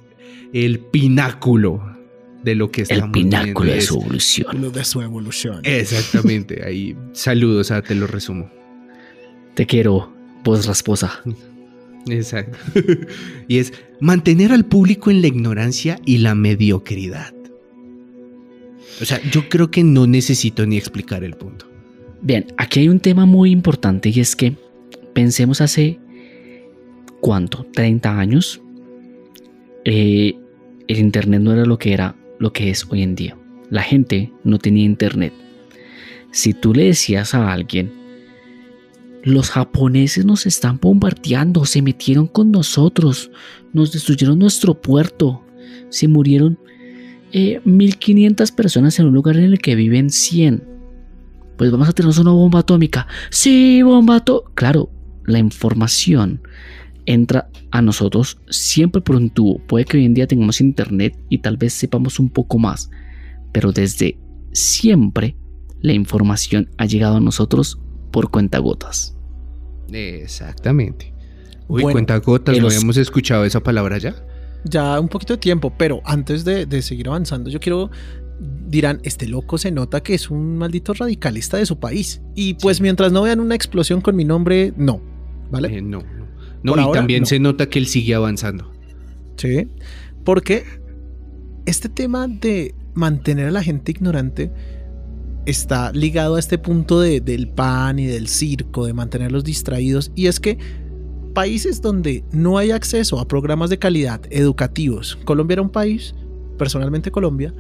el pináculo de lo que El estamos pináculo viendo. de Es- su evolución. Lo de su evolución. Exactamente, ahí saludos, ah, te lo resumo. Te quiero, voz rasposa. Exacto. [LAUGHS] y es mantener al público en la ignorancia y la mediocridad. O sea, yo creo que no necesito ni explicar el punto. Bien, aquí hay un tema muy importante y es que pensemos hace, ¿cuánto? 30 años. Eh, el Internet no era lo que era, lo que es hoy en día. La gente no tenía Internet. Si tú le decías a alguien, los japoneses nos están bombardeando, se metieron con nosotros, nos destruyeron nuestro puerto, se murieron eh, 1500 personas en un lugar en el que viven 100 pues vamos a tener una bomba atómica. Sí, bomba atómica. Claro, la información entra a nosotros siempre por un tubo. Puede que hoy en día tengamos internet y tal vez sepamos un poco más, pero desde siempre la información ha llegado a nosotros por cuentagotas. Exactamente. Uy, Bueno, cuenta gotas, de ¿no los- habíamos escuchado esa palabra ya? Ya un poquito de tiempo, pero antes de, de seguir avanzando, yo quiero. Dirán, este loco se nota que es un maldito radicalista de su país. Y pues mientras no vean una explosión con mi nombre, no. ¿Vale? Eh, no, no. Por y ahora, también no. se nota que él sigue avanzando. Sí. Porque este tema de mantener a la gente ignorante está ligado a este punto de- del pan y del circo, de mantenerlos distraídos. Y es que países donde no hay acceso a programas de calidad educativos, Colombia era un país, personalmente Colombia,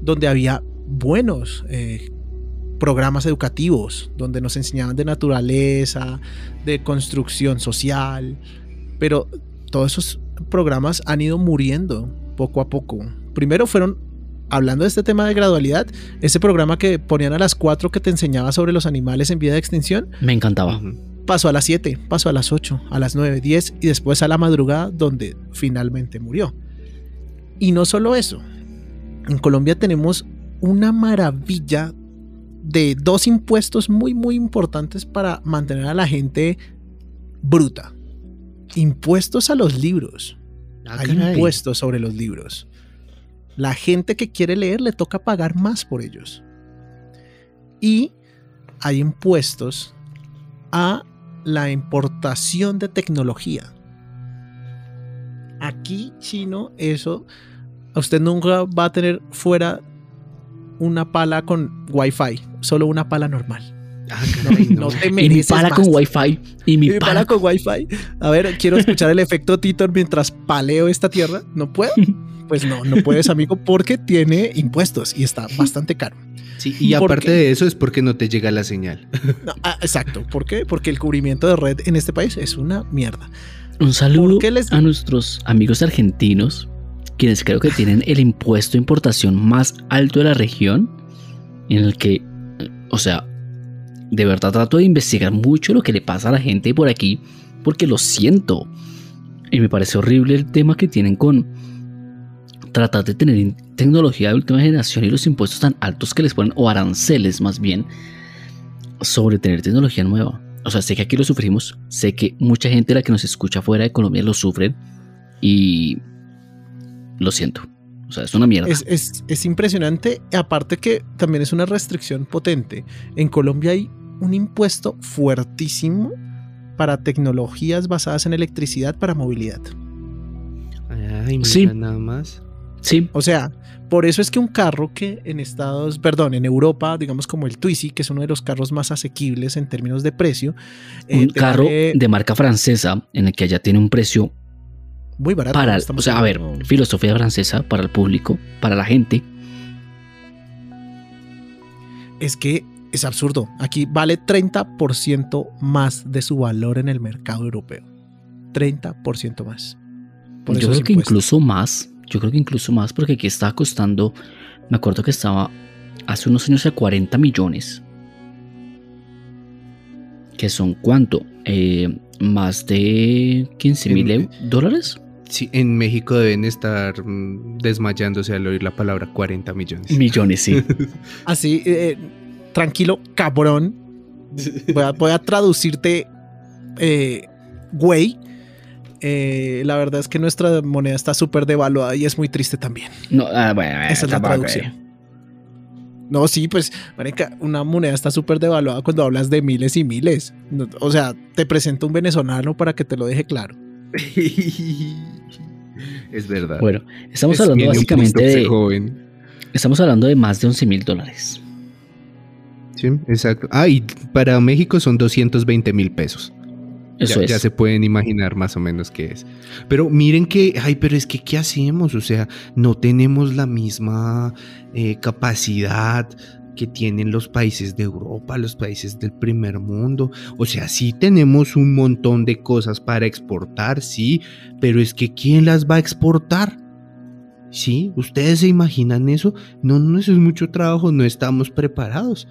donde había buenos eh, programas educativos, donde nos enseñaban de naturaleza, de construcción social, pero todos esos programas han ido muriendo poco a poco. Primero fueron, hablando de este tema de gradualidad, ese programa que ponían a las 4 que te enseñaba sobre los animales en vía de extinción, Me encantaba. Pasó a las 7, pasó a las 8, a las 9, 10 y después a la madrugada donde finalmente murió. Y no solo eso, en Colombia tenemos una maravilla de dos impuestos muy muy importantes para mantener a la gente bruta. Impuestos a los libros. Ah, Hay caray. impuestos sobre los libros. La gente que quiere leer le toca pagar más por ellos. Y hay impuestos a la importación de tecnología. Aquí, chino, eso, usted nunca va a tener fuera una pala con wifi, solo una pala normal. Ah, caray, no. No te Y mi mereces pala más. con wifi. Y mi Y mi pala pala con wifi. A ver, quiero escuchar el efecto Titor mientras paleo esta tierra. ¿No puedo? [LAUGHS] Pues no, no puedes, amigo, porque tiene impuestos y está [LAUGHS] bastante caro. Sí, y ¿Por aparte qué? de eso es porque no te llega la señal. No, ah, exacto. ¿Por qué? Porque el cubrimiento de red en este país es una mierda. Un saludo ¿Por qué les- a nuestros amigos argentinos, quienes creo que tienen el impuesto de importación más alto de la región, en el que, o sea, de verdad trato de investigar mucho lo que le pasa a la gente por aquí, porque lo siento. Y me parece horrible el tema que tienen con tratar de tener tecnología de última generación y los impuestos tan altos que les ponen, o aranceles más bien, sobre tener tecnología nueva. O sea, sé que aquí lo sufrimos, sé que mucha gente la que nos escucha fuera de Colombia lo sufren y lo siento. O sea, es una mierda. Es, es- es impresionante. Aparte que también es una restricción potente. En Colombia hay un impuesto fuertísimo para tecnologías basadas en electricidad para movilidad. Ay, mira Sí. nada más. Sí, O sea, por eso es que un carro que en Estados, perdón, en Europa, digamos como el Twizy, que es uno de los carros más asequibles en términos de precio, eh, un te carro de marca francesa en el que allá tiene un precio muy barato. para, o sea, a ver, filosofía francesa para el público, para la gente. es que es absurdo. Aquí vale 30% más de su valor en el mercado europeo. 30% más. Por yo creo que incluso más, yo creo que incluso más porque aquí estaba costando, me acuerdo que estaba hace unos años a 40 millones. Que son cuánto? Eh, más de 15 mil dólares. Sí, en México deben estar mm, desmayándose al oír la palabra 40 millones. Millones, sí. [LAUGHS] Así, eh, tranquilo, cabrón. Voy a, voy a traducirte, eh, güey. Eh, la verdad es que nuestra moneda está súper devaluada y es muy triste también. No, ah, bueno, Esa es la traducción. No, sí, pues, marica, una moneda está súper devaluada cuando hablas de miles y miles. O sea, te presento un venezolano para que te lo deje claro. [LAUGHS] es verdad. Bueno, estamos Es hablando básicamente de. joven. Estamos hablando de más de 11 mil dólares. Sí, exacto. Ah, y para México son 220 mil pesos. Eso ya, es. ya se pueden imaginar más o menos qué es. Pero miren que, ay, pero es que, ¿qué hacemos? O sea, no tenemos la misma eh, capacidad que tienen los países de Europa, los países del primer mundo. O sea, sí tenemos un montón de cosas para exportar, sí, pero es que ¿quién las va a exportar? ¿Sí? ¿Ustedes se imaginan eso? No, no, eso es mucho trabajo, no estamos preparados.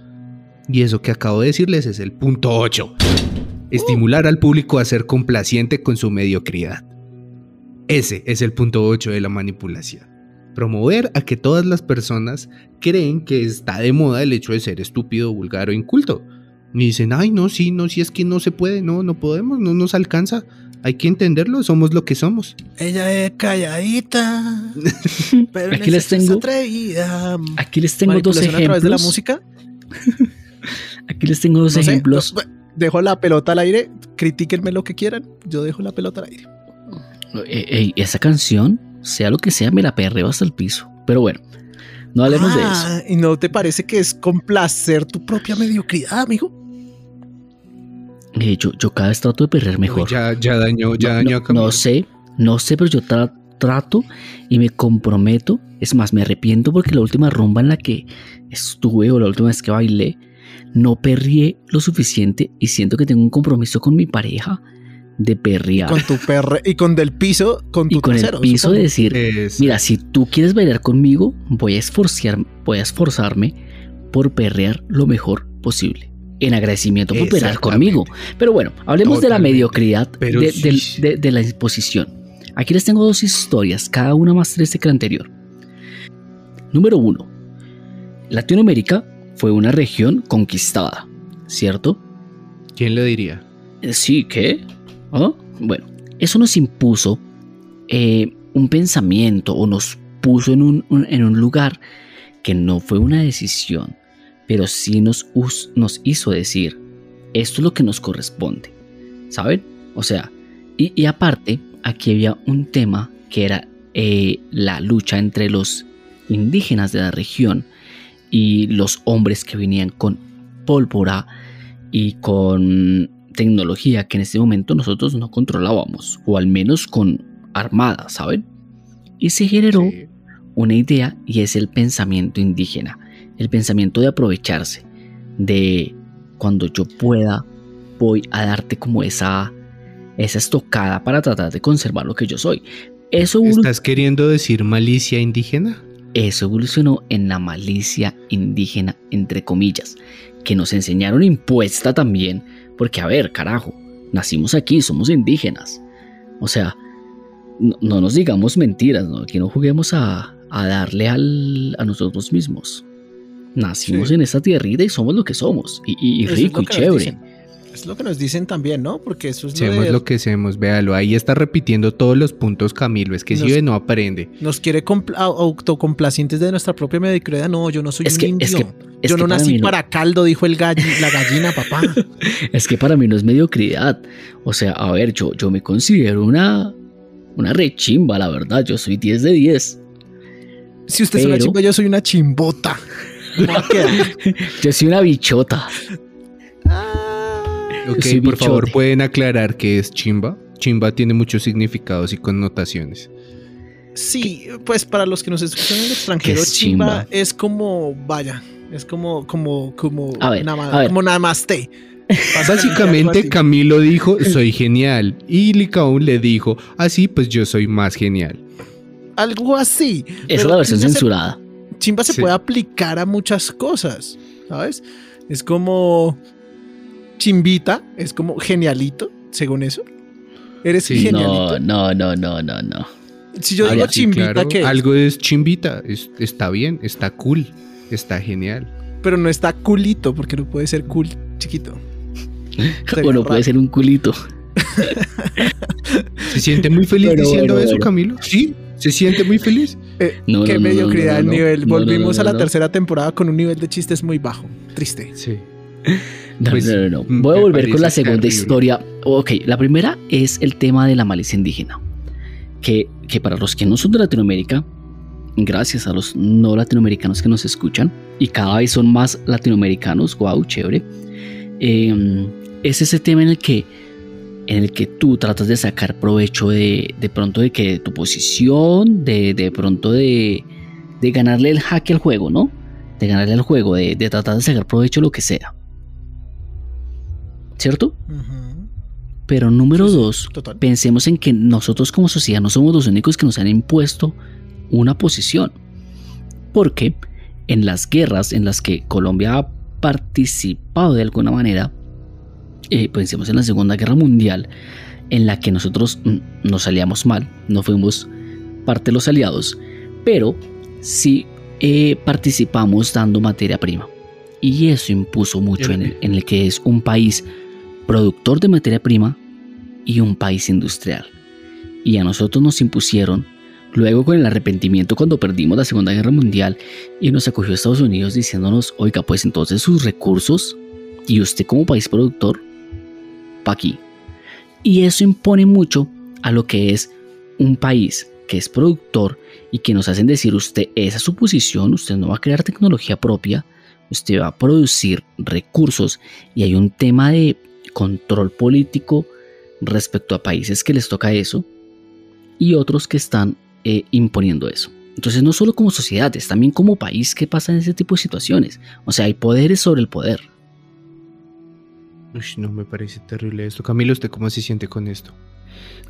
Y eso que acabo de decirles es el punto 8. Estimular al público a ser complaciente con su mediocridad. Ese es el punto 8 de la manipulación. Promover a que todas las personas creen que está de moda el hecho de ser estúpido, vulgar o inculto. Y dicen, ay, no, sí, no, si es que no se puede, no, no podemos, no nos alcanza. Hay que entenderlo, somos lo que somos. Ella es calladita, [LAUGHS] pero Aquí les tengo- atrevida. Aquí les tengo dos a través de la ejemplos. música. [LAUGHS] Aquí les tengo dos No ejemplos. no, dejo la pelota al aire, critíquenme lo que quieran, yo dejo la pelota al aire. Eh, ey, esa canción, sea lo que sea, me la perreo hasta el piso. Pero bueno, no hablemos de eso. Ah, ¿Y no te parece que es complacer tu propia mediocridad, amigo? Eh, yo, yo cada vez trato de perrear mejor. Ya, ya dañó, ya no, dañó no- a no sé, no sé, pero yo tra- trato y me comprometo. Es más, me arrepiento porque la última rumba en la que estuve o la última vez que bailé, no perrié lo suficiente y siento que tengo un compromiso con mi pareja de perrear. Con tu perre y con del piso, con tu y con trasero, el piso supongo. de decir, Es- mira, si tú quieres bailar conmigo, voy a, esforciar, voy a esforzarme por perrear lo mejor posible. En agradecimiento por perrear conmigo. Pero bueno, hablemos de la mediocridad Pero de, sí. del- de- de la imposición. Aquí les tengo dos historias, cada una más triste que la anterior. Número uno. Latinoamérica fue una región conquistada, ¿cierto? ¿Quién lo diría? Eh, Sí, ¿qué? ¿Ah? Bueno, eso nos impuso eh, un pensamiento o nos puso en un, en un lugar que no fue una decisión, pero sí nos, nos hizo decir, esto es lo que nos corresponde, ¿saben? O sea, y, y aparte, aquí había un tema que era eh, la lucha entre los indígenas de la región y los hombres que venían con pólvora y con tecnología que en este momento nosotros no controlábamos, o al menos con armada, ¿saben? Y se generó Sí. una idea y es el pensamiento indígena, el pensamiento de aprovecharse, de cuando yo pueda, voy a darte como esa, esa estocada para tratar de conservar lo que yo soy. Eso, ¿Estás queriendo decir malicia indígena? eso evolucionó en la malicia indígena, entre comillas, que nos enseñaron impuesta también, porque a ver, carajo, nacimos aquí, somos indígenas. O sea, no, no nos digamos mentiras, ¿no? que no juguemos a, a darle al, a nosotros mismos. Nacimos Sí. en esta tierrita y somos lo que somos, y, y- rico y chévere. Es lo que nos dicen también, ¿no? Porque eso es lo Hacemos de- lo que hacemos, véalo. Ahí está repitiendo todos los puntos Camilo. Es que si no aprende. Nos quiere compl- au- autocomplacientes de nuestra propia mediocridad. No, yo no soy Es un que- indio. es que- es yo que no para nací no- para caldo, dijo el galli- la gallina, papá. [LAUGHS] Es que para mí no es mediocridad. O sea, a ver, yo, yo me considero una, una rechimba, la verdad. Yo soy 10 de 10. Si usted es una Pero- chimba, yo soy una chimbota. [LAUGHS] Yo soy una bichota. Ok, soy por favor, pueden aclarar qué es chimba. Chimba tiene muchos significados y connotaciones. Sí, pues para los que nos escuchan en el extranjero, ¿Qué es chimba, chimba? es como, vaya, es como, como, como, A ver, nama- a ver. como namaste. [LAUGHS] Básicamente Camilo dijo, soy genial. Y Licaón le dijo, así pues yo soy más genial. Algo así. Esa es la versión se- censurada. Chimba se Sí. puede aplicar a muchas cosas, ¿sabes? Es como chimbita, es como genialito, según eso. Eres Sí. genialito. No, no, no, no, no. Si yo digo Sí, chimbita, claro, ¿qué es? Algo es chimbita, es- está bien, está cool, está genial. Pero no está culito, porque no puede ser cool chiquito. [LAUGHS] O no puede ser un culito. ¿Se siente muy feliz diciendo eso. Camilo? Sí, se siente muy feliz. Eh, [LAUGHS] No, qué no, no, mediocridad no, el no, nivel. no, no, Volvimos no, a la no. tercera temporada con un nivel de chistes muy bajo. Triste. Sí. [LAUGHS] No, Pues, no, no, no. mm, Voy a volver con la segunda terrible. historia. Ok, la primera es el tema de la malicia indígena. Que, que para los que no son de Latinoamérica, gracias a los no latinoamericanos que nos escuchan, y cada vez son más latinoamericanos, wow, chévere, eh, es ese tema en el que en el que tú tratas de sacar provecho de, de pronto de que de tu posición, de, de pronto de, de ganarle el jaque al juego, ¿no? De ganarle al juego, de, de tratar de sacar provecho de lo que sea. ¿Cierto? Pero número Sí, dos, total. pensemos en que nosotros como sociedad no somos los únicos que nos han impuesto una posición. Porque en las guerras en las que Colombia ha participado de alguna manera, eh, pensemos en la Segunda Guerra Mundial, en la que nosotros nos salíamos mal, no fuimos parte de los aliados, pero sí eh, participamos dando materia prima. Y eso impuso mucho en el, en el que es un país productor de materia prima y un país industrial. Y a nosotros nos impusieron, luego con el arrepentimiento cuando perdimos la Segunda Guerra Mundial y nos acogió Estados Unidos diciéndonos, oiga, pues entonces sus recursos y usted como país productor, pa' aquí. Y eso impone mucho a lo que es un país que es productor y que nos hacen decir usted esa es su posición, usted no va a crear tecnología propia, usted va a producir recursos y hay un tema de control político respecto a países que les toca eso y otros que están eh, imponiendo eso. Entonces no solo como sociedad, es también como país que pasa en ese tipo de situaciones. O sea, hay poderes sobre el poder. Uy, no me parece terrible esto. Camilo, ¿usted cómo se siente con esto?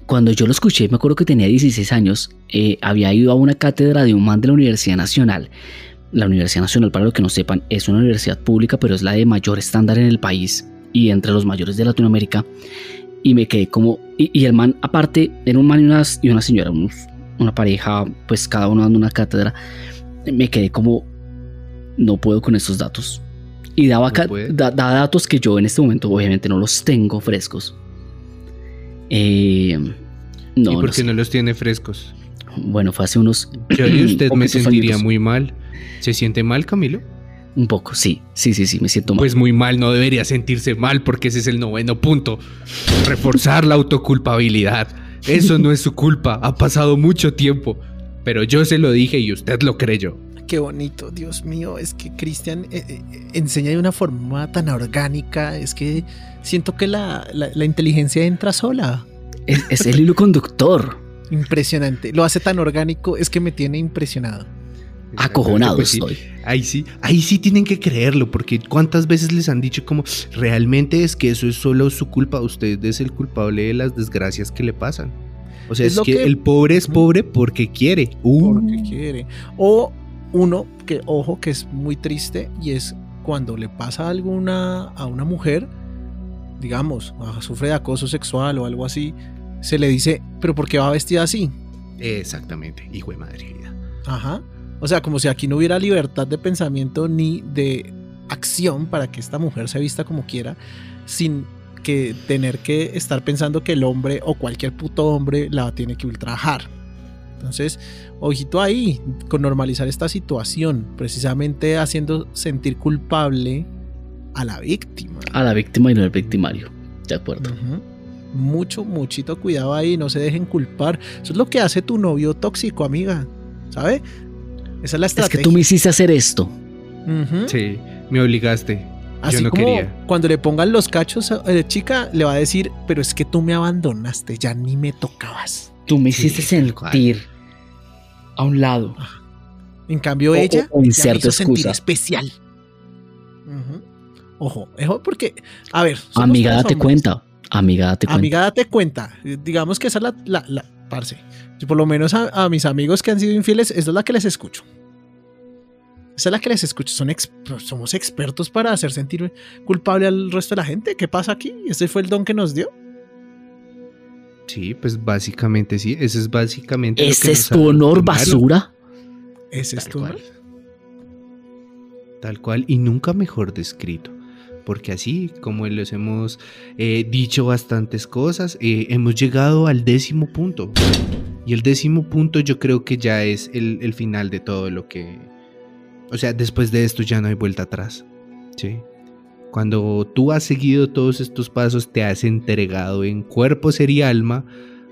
Cuando yo lo escuché, me acuerdo que tenía 16 años, eh, había ido a una cátedra de un man de la Universidad Nacional. La Universidad Nacional, para los que no sepan, es una universidad pública, pero es la de mayor estándar en el país y entre los mayores de Latinoamérica. Y me quedé como... Y, y el man, aparte, era un man y una, y una señora, unos- una pareja, pues cada uno dando una cátedra. Me quedé como... No puedo con estos datos. Y daba, ¿No da- da datos que yo en este momento obviamente no los tengo frescos. Eh, no, ¿Y por no qué sé. no los tiene frescos? Bueno, fue hace unos. Yo y usted [CLEARS THROAT] me sentiría añitos. muy mal. ¿Se siente mal, Camilo? Un poco, sí. Sí, sí, sí, me siento mal. Pues muy mal, no debería sentirse mal porque ese es el noveno punto. Reforzar la autoculpabilidad. Eso no es su culpa, ha pasado mucho tiempo. Pero yo se lo dije y usted lo creyó. Qué bonito, Dios mío. Es que Cristian eh, eh, enseña de una forma tan orgánica. Es que siento que la, la- la inteligencia entra sola. es, es el hilo conductor. Impresionante. Lo hace tan orgánico, es que me tiene impresionado. Acojonado Pues sí, estoy. Ahí sí, ahí sí tienen que creerlo, porque cuántas veces les han dicho como realmente es que eso es solo su culpa, usted es el culpable de las desgracias que le pasan. O sea, Es es, que, que- el pobre es pobre porque quiere. Uh, Porque quiere. O uno que, ojo, que es muy triste y es cuando le pasa alguna a una mujer, digamos, sufre de acoso sexual o algo así, se le dice, pero ¿por qué va vestida así? Exactamente, hijo de madre. Ajá. O sea, como si aquí no hubiera libertad de pensamiento ni de acción para que esta mujer se vista como quiera, sin que tener que estar pensando que el hombre o cualquier puto hombre la tiene que ultrajar. Entonces, ojito ahí, con normalizar esta situación, precisamente haciendo sentir culpable a la víctima. A la víctima y no al victimario. De acuerdo. Ujú. Mucho, muchito cuidado ahí, no se dejen culpar. Eso es lo que hace tu novio tóxico, amiga. ¿Sabe? Esa es la Es que estrategia. tú me hiciste hacer esto. Sí, me obligaste. Así Yo no como quería. cuando le pongan los cachos, eh, chica, le va a decir, pero es que tú me abandonaste, ya ni me tocabas. Tú me Sí, hiciste cual. sentir a un lado. En cambio, O- ella, o me inserto hizo sentir especial. Ojo, ojo, porque, a ver, Amiga, date hombres. cuenta. Amiga, date cuenta. Amiga, date cuenta. Digamos que esa es la, la, la- parce. Yo por lo menos a, a mis amigos que han sido infieles, esa es la que les escucho. Esa es la que les escucho. Son ex- somos expertos para hacer sentir culpable al resto de la gente. ¿Qué pasa aquí? ¿Ese fue el don que nos dio? Sí, pues básicamente sí. Ese es básicamente. lo que ¿Ese es nos tu honor, basura? Ese es Tal tu cual. honor. Tal cual, y nunca mejor descrito. Porque así, como les hemos eh, dicho bastantes cosas, eh, hemos llegado al décimo punto. Y el décimo punto yo creo que ya es el, final de todo lo que... O sea, después de esto ya no hay vuelta atrás. ¿sí? Cuando tú has seguido todos estos pasos, te has entregado en cuerpo, ser y alma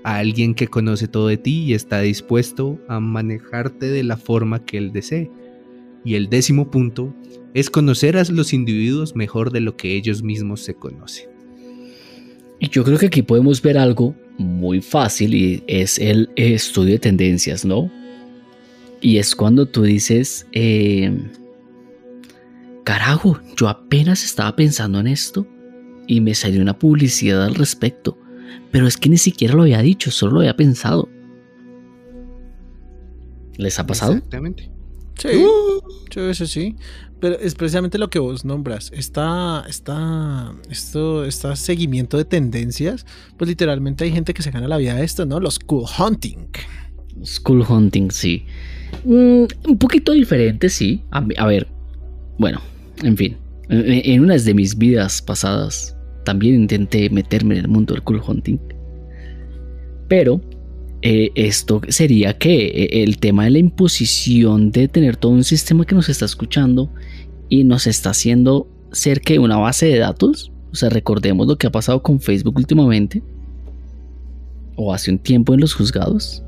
a alguien que conoce todo de ti y está dispuesto a manejarte de la forma que él desee. Y el décimo punto es conocer a los individuos mejor de lo que ellos mismos se conocen. Y yo creo que aquí podemos ver algo muy fácil y es el estudio de tendencias, ¿no? Y es cuando tú dices, eh, carajo, yo apenas estaba pensando en esto y me salió una publicidad al respecto, pero es que ni siquiera lo había dicho, solo lo había pensado. ¿Les ha pasado? Exactamente. Sí, yo eso sí. Pero es precisamente lo que vos nombras. Está, está, esto, está seguimiento de tendencias. Pues literalmente hay gente que se gana la vida de esto, ¿no? Los cool hunting. School hunting, sí. Mm, un poquito diferente, sí. A, a ver, bueno, en fin. En, en una de mis vidas pasadas también intenté meterme en el mundo del cool hunting. Pero eh, esto sería que eh, el tema de la imposición de tener todo un sistema que nos está escuchando y nos está haciendo ser que una base de datos. O sea, recordemos lo que ha pasado con Facebook últimamente. O hace un tiempo en los juzgados.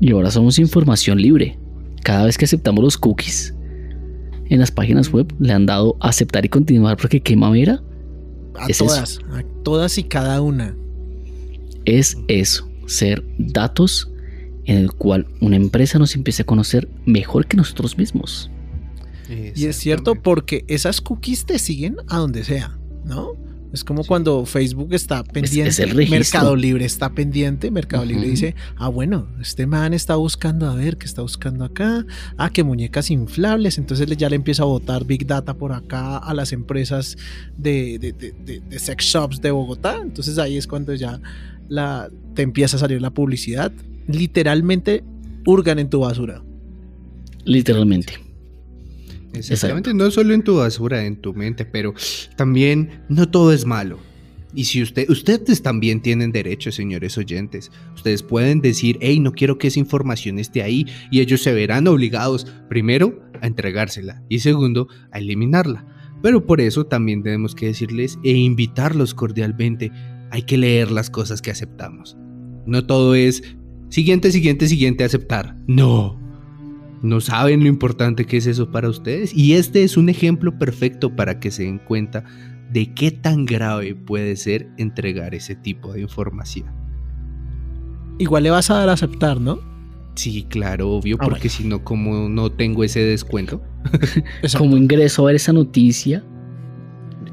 Y ahora somos información libre. Cada vez que aceptamos los cookies en las páginas web, le han dado aceptar y continuar porque qué mamera A Es eso. todas, a todas y cada una. Es eso, ser datos en el cual una empresa nos empiece a conocer mejor que nosotros mismos. Y es cierto porque esas cookies te siguen a donde sea, ¿no? Es como cuando Facebook está pendiente, es el. Mercado Libre está pendiente, Mercado Libre dice, ah bueno, este man está buscando a ver qué está buscando acá, ah que muñecas inflables, entonces ya le empieza a botar Big Data por acá a las empresas de, de- de- de- de sex shops de Bogotá, entonces ahí es cuando ya la, te empieza a salir la publicidad, literalmente hurgan en tu basura. Literalmente. Exactamente, no solo en tu basura, en tu mente, pero también no todo es malo. Y si usted, ustedes también tienen derecho, señores oyentes. Ustedes pueden decir, hey, no quiero que esa información esté ahí, y ellos se verán obligados, primero, a entregársela, y segundo, a eliminarla. Pero por eso también tenemos que decirles e invitarlos cordialmente. Hay que leer las cosas que aceptamos. No todo es siguiente, siguiente, siguiente, aceptar. No. No saben lo importante que es eso para ustedes. Y este es un ejemplo perfecto para que se den cuenta de qué tan grave puede ser entregar ese tipo de información. Igual le vas a dar a aceptar, ¿no? Sí, claro, obvio, Ah, porque bueno. si no, como no tengo ese descuento. Como ingreso a ver esa noticia,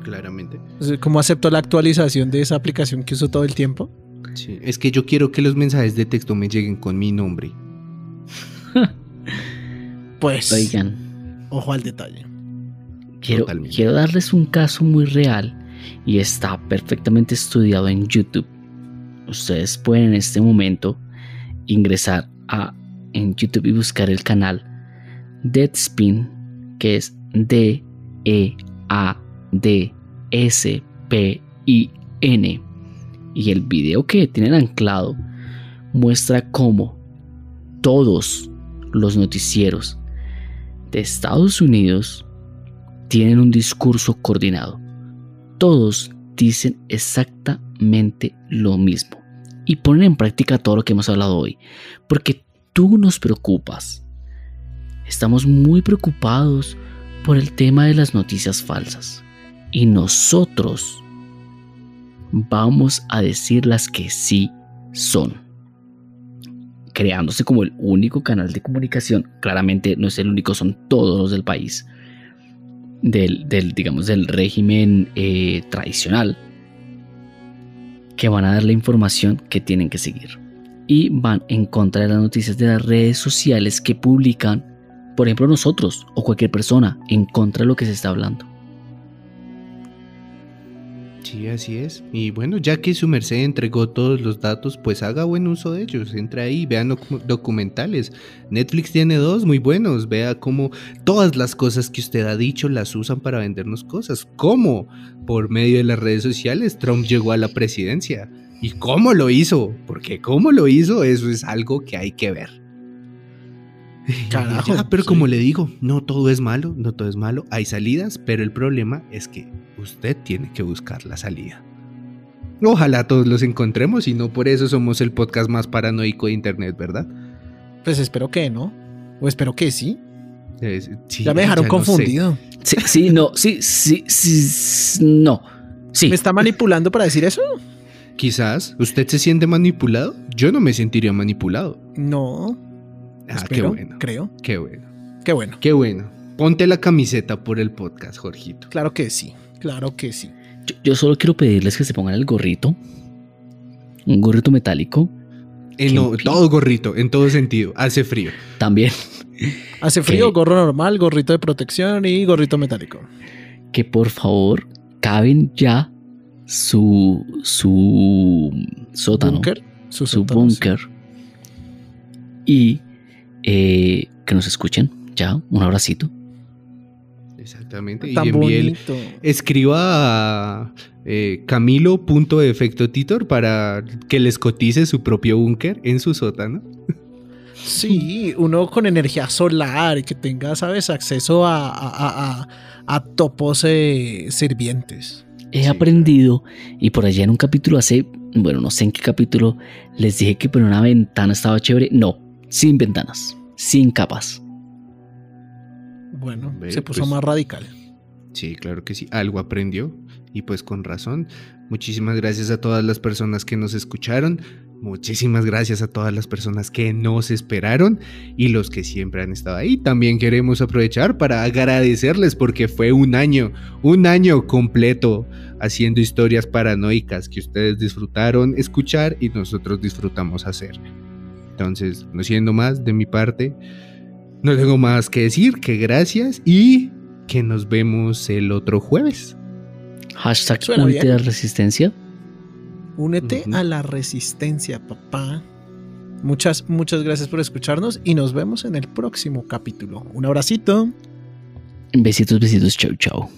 claramente. ¿Cómo acepto la actualización de esa aplicación que uso todo el tiempo? Sí, es que yo quiero que los mensajes de texto me lleguen con mi nombre. [LAUGHS] Pues, oigan, ojo al detalle. quiero, Totalmente. quiero darles un caso muy real y está perfectamente estudiado en YouTube. Ustedes pueden en este momento ingresar a en YouTube y buscar el canal Deadspin, que es D E A D S P I N. Y el video que tienen anclado muestra cómo todos los noticieros de Estados Unidos tienen un discurso coordinado. Todos dicen exactamente lo mismo y ponen en práctica todo lo que hemos hablado hoy, porque tú nos preocupas. Estamos muy preocupados por el tema de las noticias falsas y nosotros vamos a decir las que sí son creándose como el único canal de comunicación. Claramente no es el único, son todos los del país. Del, digamos, del régimen eh, tradicional. Que van a dar la información que tienen que seguir. Y van en contra de las noticias de las redes sociales que publican, por ejemplo nosotros o cualquier persona, en contra de lo que se está hablando. Sí, así es. Y bueno, ya que su merced entregó todos los datos, pues haga buen uso de ellos. Entra ahí, vea docu- documentales. Netflix tiene dos muy buenos. Vea cómo todas las cosas que usted ha dicho las usan para vendernos cosas. ¿Cómo? Por medio de las redes sociales, Trump llegó a la presidencia. ¿Y cómo lo hizo? Porque cómo lo hizo, eso es algo que hay que ver. [LAUGHS] Carajo, Ya, pero sí. como le digo, no todo es malo, no todo es malo. Hay salidas, pero el problema es que usted tiene que buscar la salida. Ojalá todos los encontremos y no por eso somos el podcast más paranoico de internet, ¿verdad? Pues espero que no. O espero que sí. Es- sí, ya me dejaron no sé. confundido. Sí, sí, no, sí, sí, sí, no. Sí, ¿Me está manipulando para decir eso? Quizás usted se siente manipulado. Yo no me sentiría manipulado. No. Ah, qué bueno. Creo. Qué bueno. Qué bueno. Qué bueno. Ponte la camiseta por el podcast, Jorgito. Claro que sí. Claro que sí. yo, yo solo quiero pedirles que se pongan el gorrito. Un gorrito metálico En no- pi- todo gorrito, en todo sentido. Hace frío. también. Hace [LAUGHS] frío, gorro normal, gorrito de protección y gorrito metálico. Que por favor caben ya su, su sótano. Su, su sí. búnker. Y eh, que nos escuchen ya. Un abracito. Exactamente. Y Tan envíe el- bonito. escriba a eh, camilo.efectotitor para que les cotice su propio búnker en su sótano. Sí, uno con energía solar y que tenga, ¿sabes? Acceso a, a, a- a- a topos eh, sirvientes. He Sí, aprendido y por allá en un capítulo hace, bueno, no sé en qué capítulo, les dije que por una ventana estaba chévere. No, sin ventanas, sin capas. Bueno, Ve, se puso pues- más radical. Sí, claro que sí. Algo aprendió. Y pues con razón. Muchísimas gracias a todas las personas que nos escucharon. Muchísimas gracias a todas las personas que nos esperaron y los que siempre han estado ahí. También queremos aprovechar para agradecerles porque fue un año, un año completo haciendo historias paranoicas que ustedes disfrutaron escuchar y nosotros disfrutamos hacer. Entonces, no siendo más de mi parte, no tengo más que decir que gracias y que nos vemos el otro jueves. Hashtag únete a la resistencia. Únete a la resistencia, papá. Muchas, muchas gracias por escucharnos y nos vemos en el próximo capítulo. Un abracito. Besitos, besitos, chau, chau.